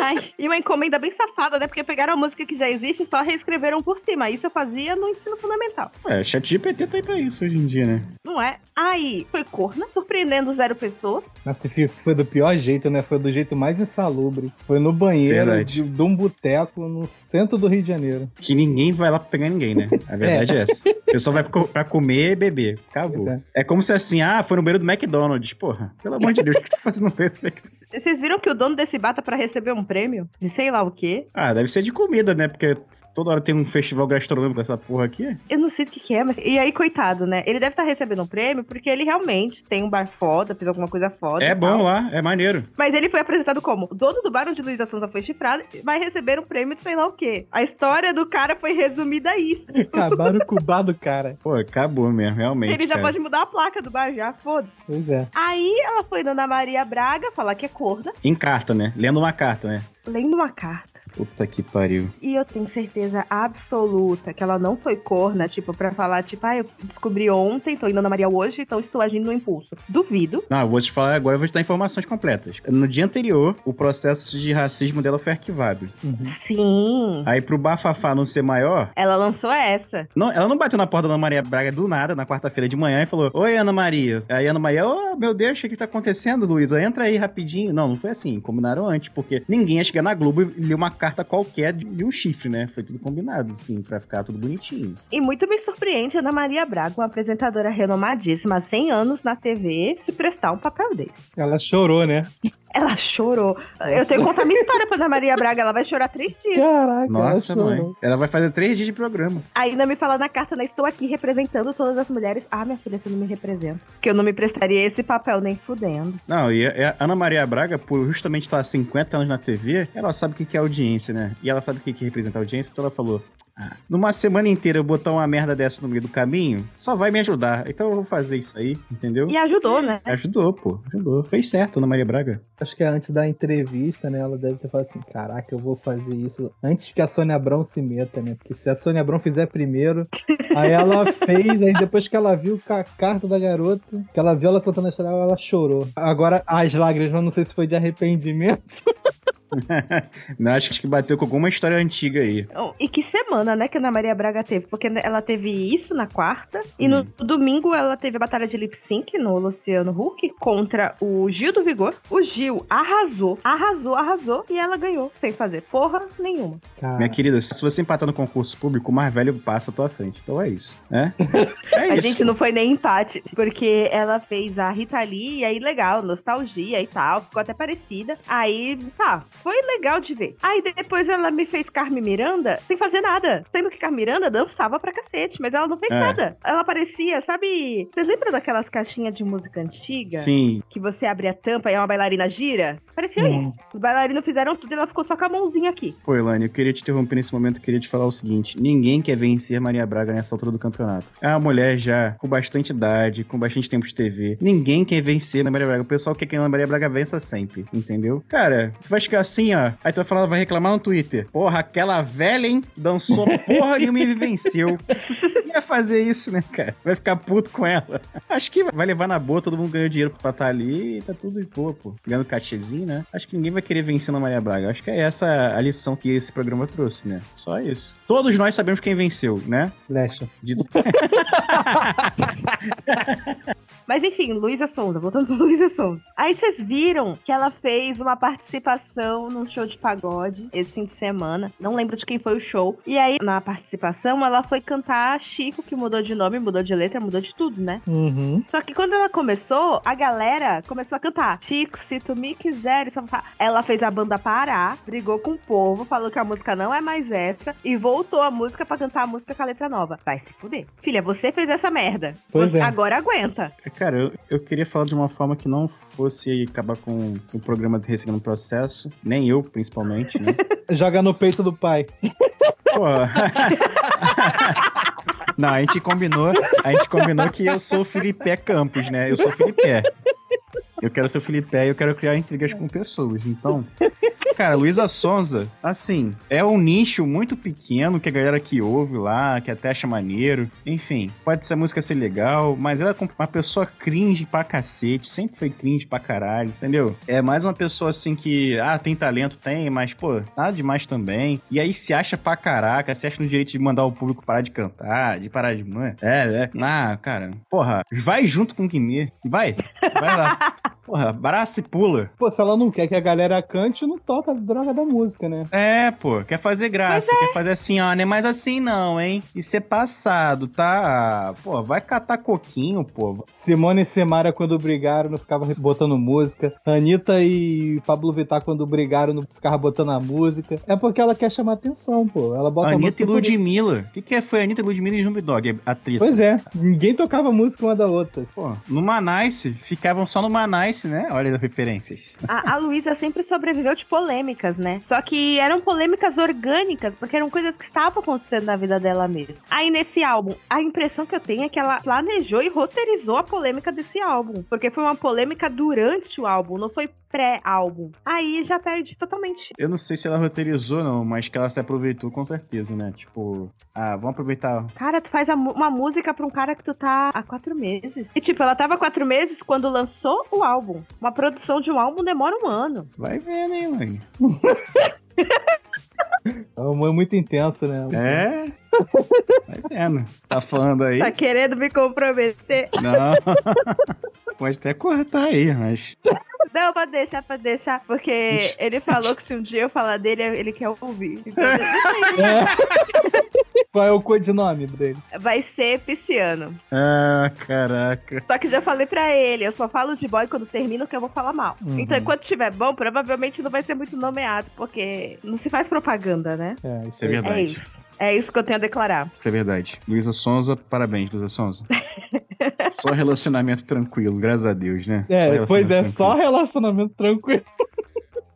Ai, e uma encomenda bem safada, né? Porque pegaram a música que já existe e só reescreveram por cima. Isso eu fazia no ensino fundamental. É, chat GPT tá aí pra isso hoje em dia, né? Não é? Aí, foi corna, surpreendendo zero pessoas. Nossa, foi do pior jeito, né? Foi do jeito mais insalubre. Foi no banheiro de, de um boteco no centro do Rio de Janeiro. Que ninguém vai lá pra pegar ninguém, né? A verdade é, essa. O pessoal vai pra comer e beber. Acabou. Pois É. como se assim, ah, foi no banheiro do McDonald's. Porra, pelo amor de Deus, o que tu faz no banheiro do McDonald's? Vocês viram que o dono desse bar tá pra receber um prêmio? De sei lá o quê? Ah, deve ser de comida, né? Porque toda hora tem um festival gastronômico dessa porra aqui. Eu não sei o que, que é, mas. E aí, coitado, né? Ele deve estar recebendo um prêmio porque ele realmente tem um bar foda, fez alguma coisa foda. É bom lá, é maneiro. Mas ele foi apresentado como o dono do bar onde Luísa Sonza foi chifrada vai receber um prêmio de sei lá o quê. A história do cara foi resumida a isso. Acabaram com o bar do cara. Pô, acabou mesmo, realmente. ele já cara. pode mudar a placa do bar já, foda-se. Pois é. Aí ela foi na Ana Maria Braga falar que é corna, Em carta, né? Lendo uma carta, né? lendo uma carta. Puta que pariu. E eu tenho certeza absoluta que ela não foi corna, tipo, pra falar, tipo, ah, eu descobri ontem, tô indo na Maria hoje, então estou agindo no impulso. Duvido. Não, eu vou te falar agora, eu vou te dar informações completas. No dia anterior, o processo de racismo dela foi arquivado. Uhum. Sim. Aí pro bafafá não ser maior, Ela lançou essa. não, ela não bateu na porta da Ana Maria Braga do nada, na quarta-feira de manhã, e falou: Oi, Ana Maria. Aí a Ana Maria, oh, meu Deus, o que tá acontecendo, Luísa? Entra aí rapidinho. Não, não foi assim. Combinaram antes, porque ninguém ia chegar na Globo e ler uma carta qualquer de, um chifre, né? Foi tudo combinado, sim, pra ficar tudo bonitinho. E muito me surpreende a Ana Maria Braga, uma apresentadora renomadíssima há 100 anos na TV, se prestar um papel desse. Ela chorou, né? Ela chorou. Eu tenho que contar minha história pra Ana Maria Braga. Ela vai chorar três dias. Caraca, Nossa, ela mãe. Ela vai fazer três dias de programa. Ainda me fala na carta, né? Estou aqui representando todas as mulheres. Ah, minha filha, você não me representa. Porque eu não me prestaria esse papel nem fudendo. Não, e a a Ana Maria Braga, por justamente estar há 50 anos na TV, ela sabe o que que é audiência, né? E ela sabe o que que representa audiência, então ela falou: "Ah, numa semana inteira eu botar uma merda dessa no meio do caminho, só vai me ajudar. Então eu vou fazer isso aí, entendeu? E ajudou, né? Ajudou, pô. Ajudou. Fez certo, Ana Maria Braga. Acho que antes da entrevista, né, ela deve ter falado assim, caraca, eu vou fazer isso antes que a Sônia Abrão se meta, né? Porque se a Sônia Abrão fizer primeiro, aí ela fez, aí depois que ela viu a carta da garota, que ela viu ela contando a história, ela chorou. Agora, as lágrimas, eu não sei se foi de arrependimento. Não, acho que bateu com alguma história antiga aí. E que semana, né, que a Ana Maria Braga teve? Porque ela teve isso na quarta. E no domingo ela teve a batalha de lip sync no Luciano Huck contra o Gil do Vigor. O Gil arrasou, arrasou, arrasou. E ela ganhou, sem fazer porra nenhuma. Cara, Minha querida, se você empatar no concurso público, o mais velho passa à tua frente. Então é isso, né? É A isso. gente não foi nem empate, porque ela fez a Rita Lee, e aí legal, nostalgia e tal, ficou até parecida. Aí, tá, foi legal de ver. Aí depois ela me fez Carmen Miranda sem fazer nada. Sendo que Carmen Miranda dançava pra cacete, mas ela não fez É. nada. Ela parecia, sabe. Vocês lembram daquelas caixinhas de música antiga? Sim, Que você abre a tampa e uma bailarina gira? Parecia Hum. isso. Os bailarinos fizeram tudo e ela ficou só com a mãozinha aqui. Pô, Elaine, eu queria te interromper nesse momento, eu queria te falar o seguinte: ninguém quer vencer Maria Braga nessa altura do campeonato. É uma mulher já com bastante idade, com bastante tempo de TV. Ninguém quer vencer na Maria Braga. O pessoal quer que a Maria Braga vença sempre, entendeu? Cara, vai ficar assim, ó. Aí tu vai falar, vai reclamar no Twitter. Porra, aquela velha, hein? Dançou porra nenhuma e me venceu. Ia fazer isso, né, cara? Vai ficar puto com ela. Acho que vai levar na boa, todo mundo ganhou dinheiro pra estar ali e tá tudo de boa, pô. Ganhando cachezinho, né? Acho que ninguém vai querer vencer na Maria Braga. Acho que é essa a lição que esse programa trouxe, né? Só isso. Todos nós sabemos quem venceu, né? Lecha. De... Mas enfim, Luísa Sonza, voltando pro Luísa Sonza. Aí vocês viram que ela fez uma participação num show de pagode esse fim de semana. Não lembro de quem foi o show. E aí, na participação, ela foi cantar Chico, que mudou de nome, mudou de letra, mudou de tudo, né? Uhum. Só que quando ela começou, a galera começou a cantar. Chico, se tu me quiseres. Ela fez a banda parar, brigou com o povo, falou que a música não é mais essa e voltou a música pra cantar a música com a letra nova. Vai se fuder. Filha, você fez essa merda. Pois Você é. Agora aguenta. Cara, eu, eu queria falar de uma forma que não fosse acabar com o programa de recebendo processo. Nem eu, principalmente, né? Joga no peito do pai. Pô. Não, a gente combinou, a gente combinou que eu sou o Felipe Campos, né? Eu sou o Felipe. Eu quero ser o Felipe e eu quero criar intrigas com pessoas. Então, cara, Luísa Sonza, assim, é um nicho muito pequeno que a galera que ouve lá, que até acha maneiro. Enfim, pode ser a música ser legal, mas ela é uma pessoa cringe pra cacete, sempre foi cringe pra caralho, entendeu? É mais uma pessoa assim que, ah, tem talento, tem, mas, pô, nada demais também. E aí se acha pra caraca, se acha no direito de mandar o público parar de cantar, de parar de. É, é. Ah, cara, porra, vai junto com o Guimê. Vai, vai lá. Porra, abraça e pula. Pô, se ela não quer que a galera cante, não toca a droga da música, né? É, pô, quer fazer graça, quer fazer assim, ó, não é mais assim não, hein? Isso é passado, tá? Pô, vai catar coquinho, pô. Simone e Semara, quando brigaram, não ficava botando música. Anitta e Pablo Vittar, quando brigaram, não ficava botando a música. É porque ela quer chamar atenção, pô. Ela bota a Anitta e. Ludmilla. O que, que é? Foi Anitta, Ludmilla e Snoop Dogg, a treta. Pois é, ninguém tocava música uma da outra. Pô, no Manice, ficavam só no Manice, né? Olha as referências. A, a Luísa sempre sobreviveu de polêmicas, né? Só que eram polêmicas orgânicas, porque eram coisas que estavam acontecendo na vida dela mesmo. Aí nesse álbum, a impressão que eu tenho é que ela planejou e roteirizou a polêmica desse álbum. Porque foi uma polêmica durante o álbum, não foi pré-álbum. Aí já perde totalmente. Eu não sei se ela roteirizou, não, mas que ela se aproveitou com certeza, né? Tipo, ah, vamos aproveitar. Cara, tu faz uma música pra um cara que tu tá há quatro meses. E tipo, ela tava há quatro meses quando lançou o álbum. Uma produção de um álbum demora um ano. Vai vendo, hein, mãe? É uma muito intensa, né? É. Vai vendo. Tá falando aí? Tá querendo me comprometer? Não. Pode até cortar aí, mas. Não, pode deixar, pode deixar. Porque Ixi. ele falou que se um dia eu falar dele, ele quer ouvir. Então, É. Qual é o codinome dele? vai ser pisciano. Ah, caraca. Só que já falei pra ele, eu só falo de boy quando termino que eu vou falar mal. Uhum. Então, enquanto tiver bom, provavelmente não vai ser muito nomeado, porque não se faz propaganda, né? É, Isso é É verdade. isso. É isso que eu tenho a declarar. Isso é verdade. Luísa Sonza, parabéns, Luísa Sonza. só relacionamento tranquilo, graças a Deus, né? É, pois é, tranquilo. só relacionamento tranquilo.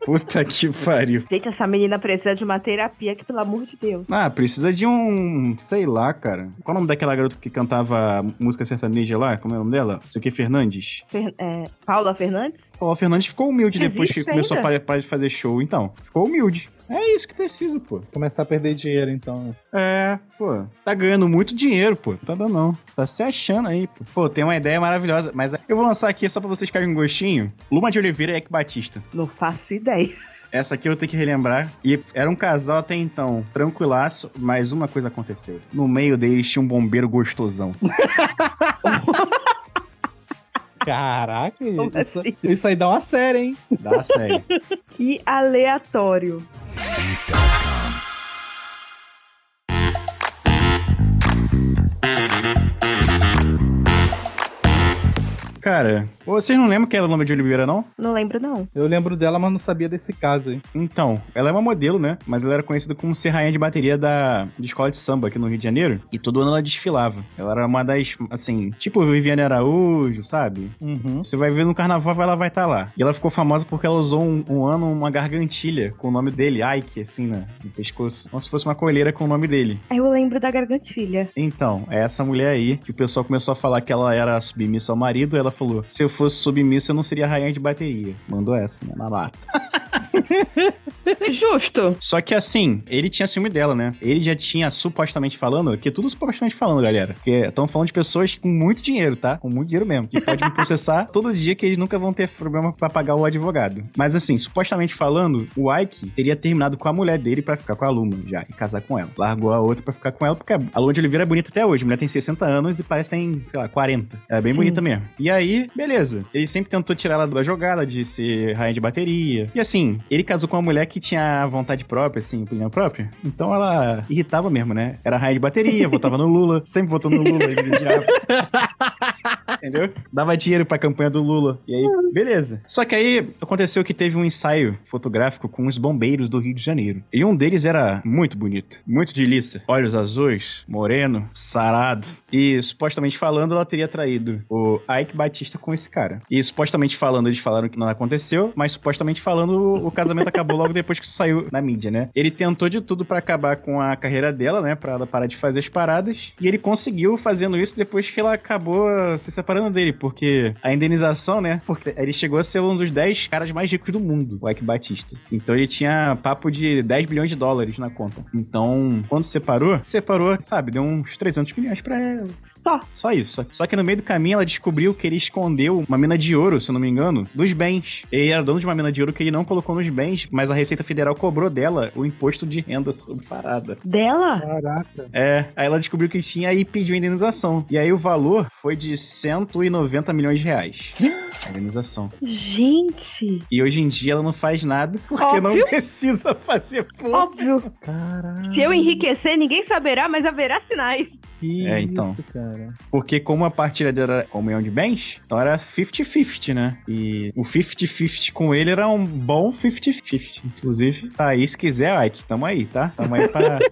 Puta que pariu. Gente, essa menina precisa de uma terapia que, pelo amor de Deus. Ah, precisa de um. Sei lá, cara. Qual é o nome daquela garota que cantava música sertaneja lá? Como é o nome dela? Sei o que, Fernandes? Fer- é, Paula Fernandes? Ó, a Fernandes ficou humilde depois que Existe começou a ainda? parar, parar de fazer show. Então, ficou humilde. É isso que precisa, pô. Começar a perder dinheiro, então. né? É, pô. Tá ganhando muito dinheiro, pô. Tá dando não. Tá se achando aí, pô. Pô, tem uma ideia maravilhosa. Mas eu vou lançar aqui só pra vocês ficarem com um gostinho. Luma de Oliveira e Eck Batista. Não faço ideia. Essa aqui eu tenho que relembrar. E era um casal até então, tranquilaço, mas uma coisa aconteceu. No meio deles tinha um bombeiro gostosão. Caraca, isso, assim? isso aí dá uma série, hein? Dá sério. Que aleatório. Cara, vocês não lembram que ela é Luma de Oliveira, não? Não lembro, não. Eu lembro dela, mas não sabia desse caso aí. Então, ela é uma modelo, né? Mas ela era conhecida como ser rainha de bateria da de escola de samba aqui no Rio de Janeiro. E todo ano ela desfilava. Ela era uma das, assim, tipo Viviane Araújo, sabe? Uhum. Você vai ver no carnaval, ela vai estar lá. E ela ficou famosa porque ela usou um, um ano uma gargantilha com o nome dele, Ike, assim, né? No pescoço. Como se fosse uma coelheira com o nome dele. Aí eu lembro da gargantilha. Então, é essa mulher aí que o pessoal começou a falar que ela era submissa ao marido. Ela falou: se eu fosse submissa, eu não seria rainha de bateria. Mandou essa, né? Na lata. Justo. Só que assim, ele tinha ciúme dela, né? Ele já tinha supostamente falando, que é tudo supostamente falando, galera. Porque estão falando de pessoas com muito dinheiro, tá? Com muito dinheiro mesmo. Que pode me processar todo dia que eles nunca vão ter problema pra pagar o advogado. Mas assim, supostamente falando, o Ike teria terminado com a mulher dele pra ficar com a Luma já e casar com ela. Largou a outra pra ficar com ela, porque a Luma de Oliveira é bonita até hoje. A mulher tem 60 anos e parece que tem, sei lá, 40. É bem Sim. bonita mesmo. E aí, beleza. Ele sempre tentou tirar ela da jogada de ser rainha de bateria. E assim, ele casou com uma mulher que tinha vontade própria, assim, opinião própria. Então ela irritava mesmo, né? Era rainha de bateria, votava no Lula, sempre votou no Lula, ele odiava. Entendeu? Dava dinheiro pra campanha do Lula. E aí, beleza. Só que aí aconteceu que teve um ensaio fotográfico com os bombeiros do Rio de Janeiro. E um deles era muito bonito, muito de liça. Olhos azuis, moreno, sarado. E supostamente falando, ela teria traído o Ike Batista com esse cara. E supostamente falando, eles falaram que não aconteceu, mas supostamente falando, o casamento acabou logo depois que saiu na mídia, né? Ele tentou de tudo pra acabar com a carreira dela, né? Pra ela parar de fazer as paradas. E ele conseguiu fazendo isso depois que ela acabou se separando dele, porque a indenização, né? Porque ele chegou a ser um dos 10 caras mais ricos do mundo, o Ike Batista. Então ele tinha papo de 10 bilhões de dólares na conta. Então, quando separou, separou, sabe? Deu uns 300 milhões pra ela. Só. Só isso. Só que no meio do caminho ela descobriu que ele escondeu uma mina de ouro, se eu não me engano, dos bens. Ele era dono de uma mina de ouro que ele não colocou nos bens, mas a Receita Federal cobrou dela o imposto de renda sobre parada. Dela? Caraca. É, aí ela descobriu que tinha e pediu a indenização. E aí o valor foi de 190 milhões de reais. A indenização. Gente. E hoje em dia ela não faz nada porque não Óbvio. precisa fazer porra. Óbvio. Caraca. Se eu enriquecer, ninguém saberá, mas haverá sinais. Que É, então. Isso, cara. Porque como a partilha dela era comunhão de bens, então era 50-50, né? E o 50-50 com ele era um bom 50-50. Inclusive, tá aí, se quiser, Ike, tamo aí, tá? Tamo aí pra...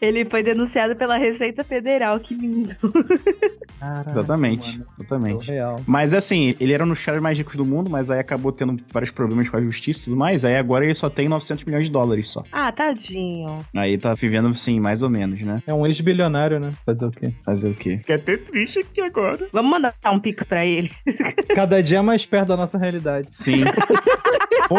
Ele foi denunciado pela Receita Federal. Que lindo. Caraca, Exatamente, mano, exatamente. Real. Mas assim, ele era um dos caras mais ricos do mundo, mas aí acabou tendo vários problemas com a justiça e tudo mais. Aí agora ele só tem 900 milhões de dólares só. Ah, tadinho. Aí tá vivendo assim, mais ou menos, né? É um ex-bilionário, né? Fazer o quê? Fazer o quê? Fiquei até triste aqui agora. Vamos mandar um pix pra ele. Cada dia mais perto da nossa realidade. Sim. Pô,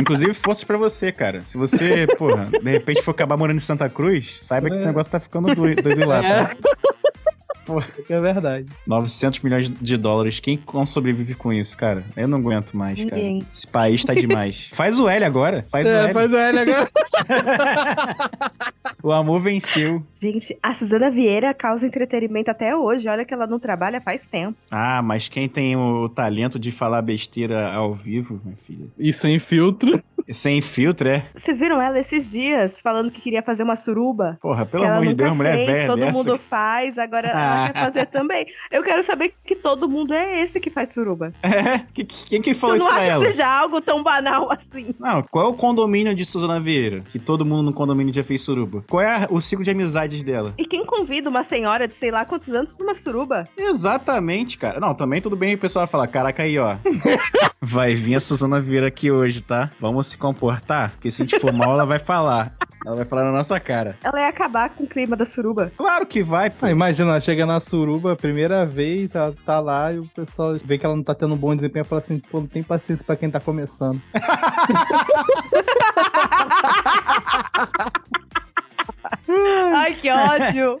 inclusive, forças pra você, cara. Se você, porra, de repente for acabar morando em Santa Cruz, saiba que o É. negócio tá ficando doido, doido lá, tá? Que é verdade. 900 milhões de dólares. Quem sobrevive com isso, cara? Eu não aguento mais, cara. Ninguém. Esse país tá demais. Faz o L agora. Faz o É, L. faz o L agora. O amor venceu. Gente, a Suzana Vieira causa entretenimento até hoje. Olha que ela não trabalha faz tempo. Ah, mas quem tem o talento de falar besteira ao vivo, minha filha? E sem filtro. Sem filtro, é? Vocês viram ela esses dias falando que queria fazer uma suruba? Porra, pelo amor de Deus, mulher velha Todo dessa. mundo faz, agora ela quer fazer também. Eu quero saber que todo mundo é esse que faz suruba. É? Que- que- Quem que falou Tu isso não pra acha ela? que seja algo tão banal assim? Não, qual é o condomínio de Suzana Vieira? Que todo mundo no condomínio já fez suruba. Qual é o ciclo de amizades dela? E quem convida uma senhora de sei lá quantos anos pra uma suruba? Exatamente, cara. Não, também tudo bem o pessoal falar, caraca aí, ó. Vai vir a Suzana Vieira aqui hoje, tá? Vamos se comportar, porque se a gente for mal, ela vai falar. Ela vai falar na nossa cara. Ela ia acabar com o clima da suruba. Claro que vai, pô. Ah, imagina, ela chega na suruba a primeira vez, ela tá lá e o pessoal vê que ela não tá tendo um bom desempenho e fala assim, pô, não tem paciência pra quem tá começando. Ai, que ódio!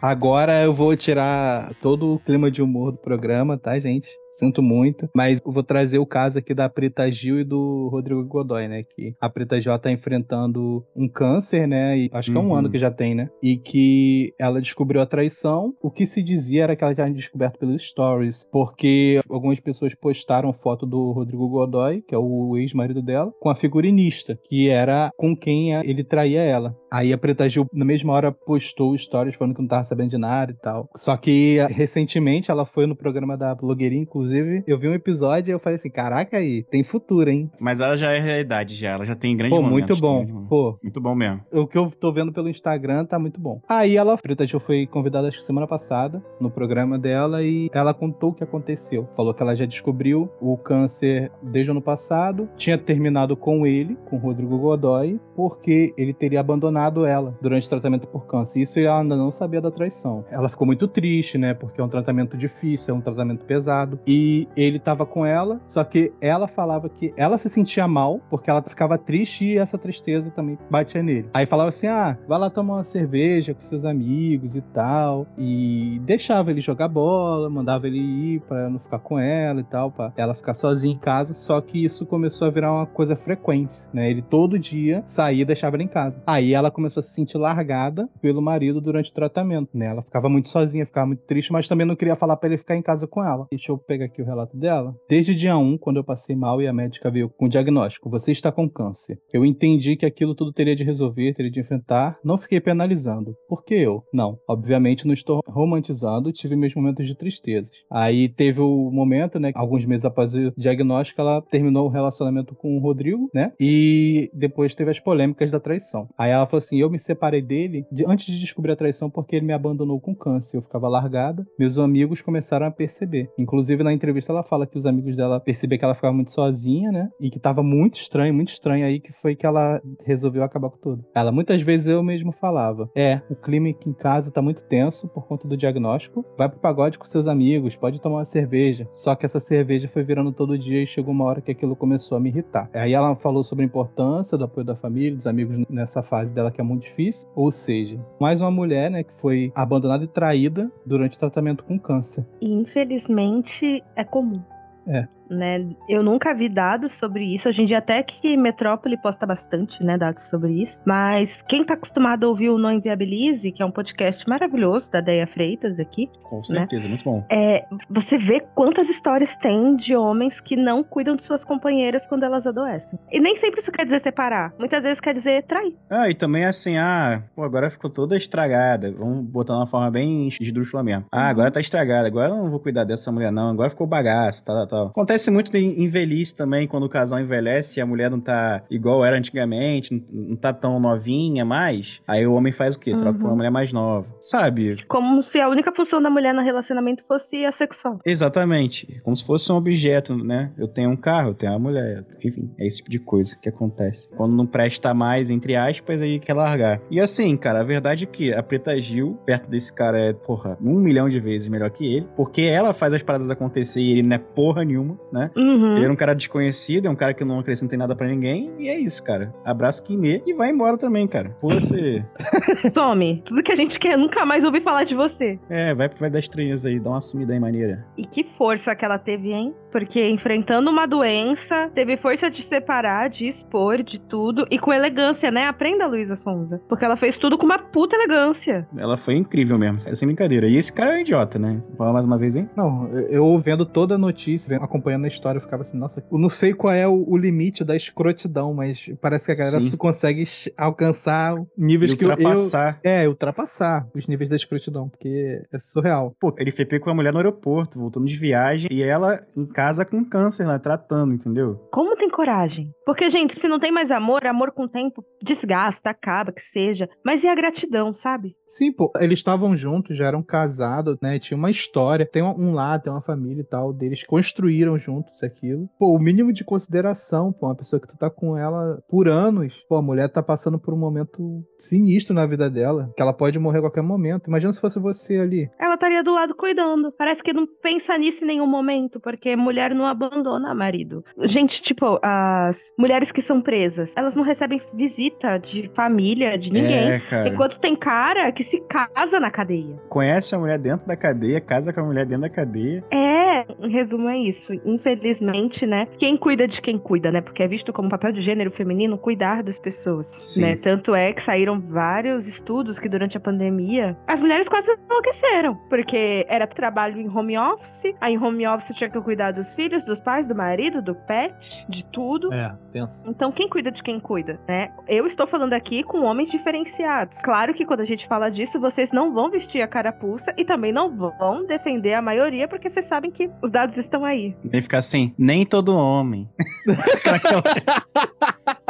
Agora eu vou tirar todo o clima de humor do programa, tá, gente? Sinto muito, mas eu vou trazer o caso aqui da Preta Gil e do Rodrigo Godoy, né? Que a Preta Gil tá enfrentando um câncer, né? E acho que é um Uhum. ano que já tem, né? E que ela descobriu a traição. O que se dizia era que ela tinha descoberto pelos stories, porque algumas pessoas postaram foto do Rodrigo Godoy, que é o ex-marido dela, com a figurinista, que era com quem ele traía ela. Aí a Preta Gil, na mesma hora, postou stories falando que não tava sabendo de nada e tal. Só que recentemente ela foi no programa da blogueirinha, inclusive, eu vi um episódio e eu falei assim: caraca aí, tem futuro, hein? Mas ela já é realidade, já. Ela já tem grande Pô, muito bom. Pô, Muito bom mesmo. o que eu tô vendo pelo Instagram tá muito bom. Aí ela, Preta Gil foi convidada acho que semana passada no programa dela e ela contou o que aconteceu. Falou que ela já descobriu o câncer desde o ano passado, tinha terminado com ele, com o Rodrigo Godoy, porque ele teria abandonado ela durante o tratamento por câncer. Isso ela ainda não sabia da traição. Ela ficou muito triste, né? Porque é um tratamento difícil, é um tratamento pesado. E ele tava com ela, só que ela falava que ela se sentia mal porque ela ficava triste e essa tristeza também batia nele. Aí falava assim: ah, vai lá tomar uma cerveja com seus amigos e tal. E deixava ele jogar bola, mandava ele ir pra não ficar com ela e tal, pra ela ficar sozinha em casa. Só que isso começou a virar uma coisa frequente, né? Ele todo dia saía e deixava ela em casa. Aí ela começou a se sentir largada pelo marido durante o tratamento, né? Ela ficava muito sozinha, ficava muito triste, mas também não queria falar pra ele ficar em casa com ela. Deixa eu pegar aqui o relato dela. Desde dia 1, quando eu passei mal e a médica veio com o diagnóstico, você está com câncer. Eu entendi que aquilo tudo teria de resolver, teria de enfrentar. Não fiquei penalizando. Por que eu? Não. Obviamente não estou romantizando, tive meus momentos de tristezas. Aí teve o momento, né? Alguns meses após o diagnóstico, ela terminou o relacionamento com o Rodrigo, né? E depois teve as polêmicas da traição. Aí ela falou assim: eu me separei dele de- antes de descobrir a traição porque ele me abandonou com câncer. Eu ficava largada. Meus amigos começaram a perceber. Inclusive, na entrevista, ela fala que os amigos dela perceberam que ela ficava muito sozinha, né? E que tava muito estranho, muito estranho aí, que foi que ela resolveu acabar com tudo. Ela, muitas vezes eu mesmo falava: É, o clima aqui em casa tá muito tenso por conta do diagnóstico. Vai pro pagode com seus amigos, pode tomar uma cerveja. Só que essa cerveja foi virando todo dia e chegou uma hora que aquilo começou a me irritar. Aí ela falou sobre a importância do apoio da família, dos amigos nessa fase dela que é muito difícil. Ou seja, mais uma mulher, né, que foi abandonada e traída durante o tratamento com câncer. Infelizmente é comum. É. Né? Eu nunca vi dados sobre isso. Hoje em dia, até que Metrópole posta bastante né, dados sobre isso. Mas quem tá acostumado a ouvir o Não Inviabilize, que é um podcast maravilhoso da Deia Freitas aqui, Com certeza, muito bom. é, você vê quantas histórias tem de homens que não cuidam de suas companheiras quando elas adoecem. E nem sempre isso quer dizer separar. Muitas vezes quer dizer trair. Ah, e também assim, ah, pô, agora ficou toda estragada. Vamos botar uma forma bem esdrúxula mesmo. Ah, agora tá estragada, agora eu não vou cuidar dessa mulher, não. Agora ficou bagaço, tal, tal, tal. Acontece muito em em velhice também, quando o casal envelhece e a mulher não tá igual era antigamente, não, não tá tão novinha mais. Aí o homem faz o quê? Troca Uhum. por uma mulher mais nova. Sabe? Como se a única função da mulher no relacionamento fosse a sexual. Exatamente. Como se fosse um objeto, né? Eu tenho um carro, eu tenho uma mulher. Enfim, é esse tipo de coisa que acontece. Quando não presta mais, entre aspas, aí quer largar. E assim, cara, a verdade é que a Preta Gil, perto desse cara, é, porra, um milhão de vezes melhor que ele. Porque ela faz as paradas acontecer e ele não é porra nenhuma, né? Uhum. Ele era um cara desconhecido, é um cara que não acrescenta em nada pra ninguém. E é isso, cara. Abraço Kimê e vai embora também, cara. Por você. Some. Tudo que a gente quer é nunca mais ouvir falar de você. é, vai, vai dar estranheza aí, dá uma sumida aí maneira. E que força que ela teve, hein? Porque enfrentando uma doença, teve força de separar, de expor, de tudo, e com elegância, né? Aprenda, Luísa Sonza. Porque ela fez tudo com uma puta elegância. Ela foi incrível mesmo, sem brincadeira. E esse cara é um idiota, né? Vou falar mais uma vez, hein? Não, eu vendo toda a notícia, acompanhando a história, eu ficava assim, nossa, eu não sei qual é o, o limite da escrotidão, mas parece que a galera Sim. consegue alcançar níveis E que eu- ultrapassar. eu. É, ultrapassar os níveis da escrotidão, porque é surreal. Pô, ele foi pego com a mulher no aeroporto, voltando de viagem, e ela em casa com câncer lá, tratando, entendeu? Como tem coragem? Porque, gente, se não tem mais amor, amor com o tempo desgasta, acaba, que seja. Mas e a gratidão, sabe? Sim, pô, eles estavam juntos, já eram casados, né? Tinha uma história, tem um, um lá, tem uma família e tal, deles construíram juntos aquilo. Pô, o mínimo de consideração, pô, uma pessoa que tu tá com ela por anos, pô, a mulher tá passando por um momento sinistro na vida dela, que ela pode morrer a qualquer momento. Imagina se fosse você ali. Ela estaria do lado cuidando. Parece que não pensa nisso em nenhum momento, porque mulher não abandona marido. Gente, tipo, as mulheres que são presas, elas não recebem visita de família, de ninguém. É, cara. Enquanto tem cara que se casa na cadeia. Conhece a mulher dentro da cadeia, casa com a mulher dentro da cadeia. É, em resumo é isso. Infelizmente, né? Quem cuida de quem cuida, né? Porque é visto como papel de gênero feminino cuidar das pessoas. Sim. Né? Tanto é que saíram vários estudos que durante a pandemia as mulheres quase enlouqueceram. Porque era trabalho em home office, aí em home office tinha que cuidar dos filhos, dos pais, do marido, do pet, de tudo. É, tenso. Então, quem cuida de quem cuida, né? Eu estou falando aqui com homens diferenciados. Claro que quando a gente fala disso, vocês não vão vestir a carapuça e também não vão defender a maioria, porque vocês sabem que os dados estão aí. Nem ficar assim, nem todo homem.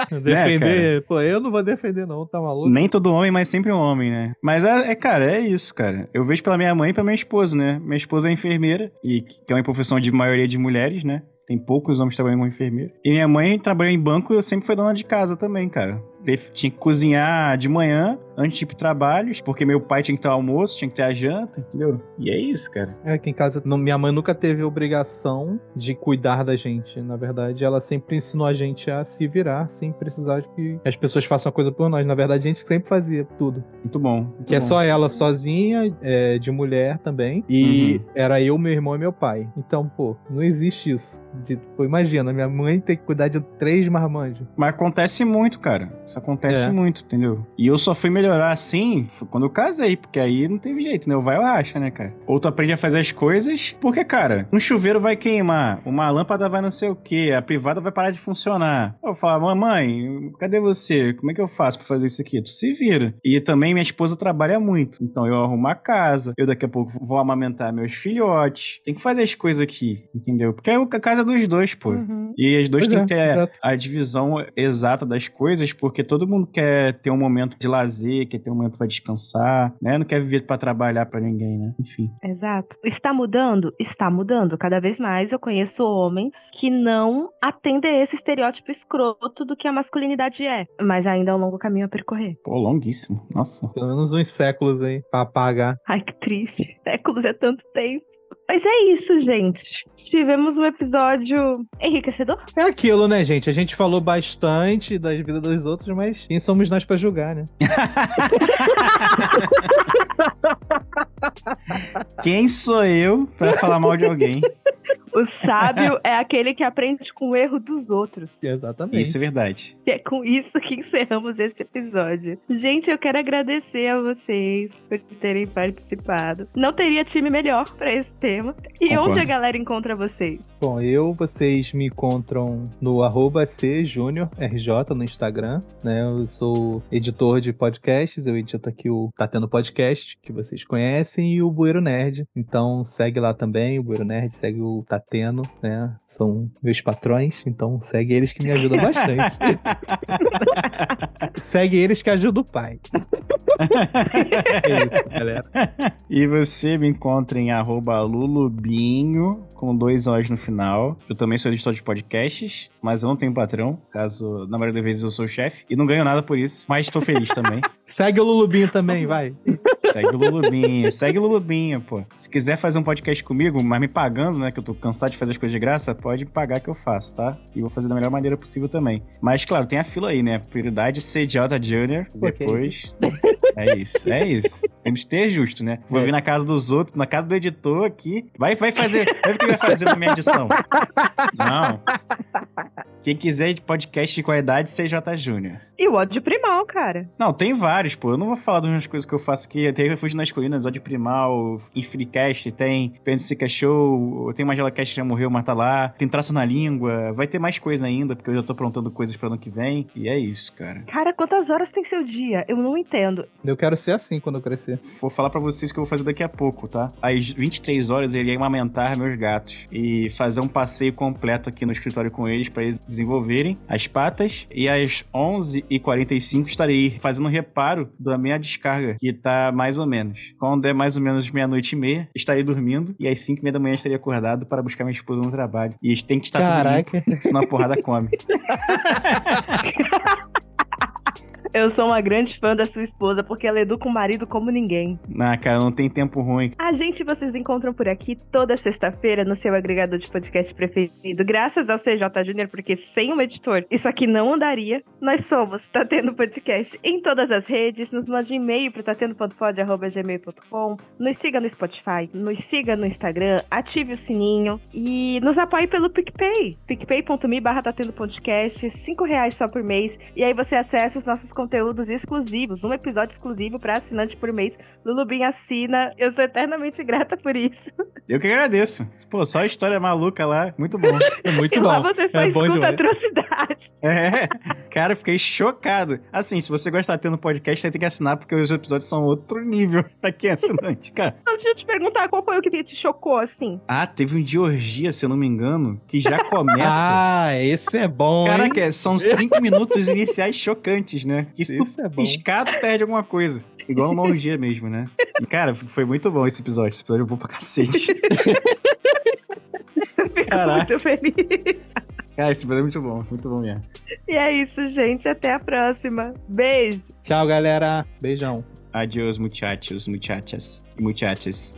Defender, pô, eu não vou defender não, tá maluco? Nem todo homem, mas sempre um homem, né? Mas é, é, cara, é isso, cara. Eu vejo pela minha mãe e pela minha esposa, né? Minha esposa é enfermeira, e que é uma profissão de maioria de mulheres, né? Tem poucos homens trabalhando como enfermeira. E minha mãe trabalhou em banco e eu sempre fui dona de casa também, cara. Teve- Tinha que cozinhar de manhã, antes de ir pro trabalho, porque meu pai tinha que ter o almoço, tinha que ter a janta, entendeu? E é isso, cara. É, aqui em casa, não- minha mãe nunca teve obrigação de cuidar da gente. Na verdade, ela sempre ensinou a gente a se virar sem precisar de que as pessoas façam a coisa por nós. Na verdade, a gente sempre fazia tudo. Muito bom. muito Que é bom. só ela sozinha, é, de mulher também. E era eu, meu irmão e meu pai. Então, pô, não existe isso. De, pô, imagina, minha mãe ter que cuidar de três marmanjos. Mas acontece muito, cara. Isso acontece É. muito, entendeu? E eu só fui melhorar assim quando eu casei, porque aí não teve jeito, né? O vai ou racha, né, cara? Ou tu aprende a fazer as coisas, porque, cara, um chuveiro vai queimar, uma lâmpada vai não sei o quê, a privada vai parar de funcionar. Eu falo, mamãe, cadê você? Como é que eu faço pra fazer isso aqui? Tu se vira. E também minha esposa trabalha muito, então eu arrumo a casa, eu daqui a pouco vou amamentar meus filhotes. Tem que fazer as coisas aqui, entendeu? Porque é a casa dos dois, pô. Uhum. E as duas Pois têm é, que ter exato. a divisão exata das coisas, porque todo mundo quer ter um momento de lazer, quer ter um momento pra descansar, né? Não quer viver pra trabalhar pra ninguém, né? Enfim. Exato. Está mudando? Está mudando. Cada vez mais eu conheço homens que não atendem a esse estereótipo escroto do que a masculinidade é. Mas ainda é um longo caminho a percorrer. Pô, longuíssimo. Nossa. Pelo menos uns séculos aí pra apagar. Ai, que triste. Séculos é tanto tempo. Mas é isso, gente. Tivemos um episódio enriquecedor. É aquilo, né, gente? A gente falou bastante das vidas dos outros, mas quem somos nós pra julgar, né? Quem sou eu pra falar mal de alguém? O sábio é aquele que aprende com o erro dos outros. Exatamente. Isso é verdade. E é com isso que encerramos esse episódio. Gente, eu quero agradecer a vocês por terem participado. Não teria time melhor pra esse tema. E Concordo. onde a galera encontra vocês? Bom, eu, vocês me encontram no arroba CJuniorRJ no Instagram, né? Eu sou editor de podcasts, eu edito aqui o Tá Tendo Podcast, que vocês conhecem, e o Bueiro Nerd. Então segue lá também, o Bueiro Nerd, segue o Tá Tendo, né? São meus patrões, então segue eles que me ajudam bastante. segue eles que ajudam o pai. É isso, galera. E você me encontra em lulubinho, com dois O's no final. Eu também sou editor de podcasts, mas eu não tenho patrão, caso na maioria das vezes eu sou o chefe. E não ganho nada por isso, mas tô feliz também. Segue o Lulubinho também, vai. Segue o Lulubinho, segue o Lulubinho, pô. Se quiser fazer um podcast comigo, mas me pagando, né, que eu tô cansado de fazer as coisas de graça, pode pagar que eu faço, tá? E vou fazer da melhor maneira possível também. Mas, claro, tem a fila aí, né? Prioridade CJ Junior, Ok. depois... É isso, é isso. Temos que ter justo, né? Vou É. vir na casa dos outros, na casa do editor aqui. Vai, vai fazer. Vai ver o que vai fazer na minha edição. Não. Quem quiser de podcast de qualidade, CJ Júnior. E o ódio primal, cara. Não, tem vários, pô. Eu não vou falar de umas coisas que eu faço aqui. Tem Refúgio nas Colinas, ódio primal, Infreecast, tem Pensica Show, tem Magela Cast que já morreu, mas tá lá. Tem Traço na Língua. Vai ter mais coisa ainda, porque eu já tô aprontando coisas pro ano que vem. E é isso, cara. Cara, quantas horas tem seu dia? Eu não entendo. Eu quero ser assim quando eu crescer. Vou falar pra vocês que eu vou fazer daqui a pouco, tá? Às 23 horas eu irei amamentar meus gatos e fazer um passeio completo aqui no escritório com eles pra eles desenvolverem as patas. E às 11h45 estarei fazendo um reparo da minha descarga, que tá mais ou menos. Quando é mais ou menos meia-noite e meia, estarei dormindo e às 5 h da manhã estarei acordado para buscar minha esposa no trabalho. E tem que estar tudo Caraca. limpo, senão a porrada come. Eu sou uma grande fã da sua esposa, porque ela educa o marido como ninguém. Ah, cara, não tem tempo ruim. A gente vocês encontram por aqui toda sexta-feira no seu agregador de podcast preferido, graças ao CJ Júnior, porque sem um editor isso aqui não andaria. Nós somos Tá Tendo Podcast em todas as redes, nos mande e-mail para tatendo.pod.gmail.com, nos siga no Spotify, nos siga no Instagram, ative o sininho e nos apoie pelo PicPay, picpay.me barra Tatendo Podcast, 5 reais só por mês, e aí você acessa os nossos conteúdos exclusivos, um episódio exclusivo para assinante por mês. Lulubim assina, eu sou eternamente grata por isso. Eu que agradeço. Pô, só história maluca lá, muito bom. É muito e bom. lá você só é escuta atrocidades. É, cara, eu fiquei chocado. Assim, se você gostar de ter no podcast, você tem que assinar, porque os episódios são outro nível pra quem é assinante, cara. Então, deixa eu te perguntar, qual foi o que te chocou, assim? Ah, teve um de orgia, se eu não me engano, que já começa. Ah, esse é bom, hein? Caraca, são cinco minutos iniciais chocantes, né? Que se tu é bom. piscar, tu perde alguma coisa. Igual uma orgia mesmo, né? E, cara, foi muito bom esse episódio. Esse episódio é bom pra cacete. Fico Caraca. muito feliz. Cara, esse episódio é muito bom, muito bom mesmo. E é isso, gente. Até a próxima. Beijo. Tchau, galera. Beijão. Adiós, muchachos, muchachas e muchachas.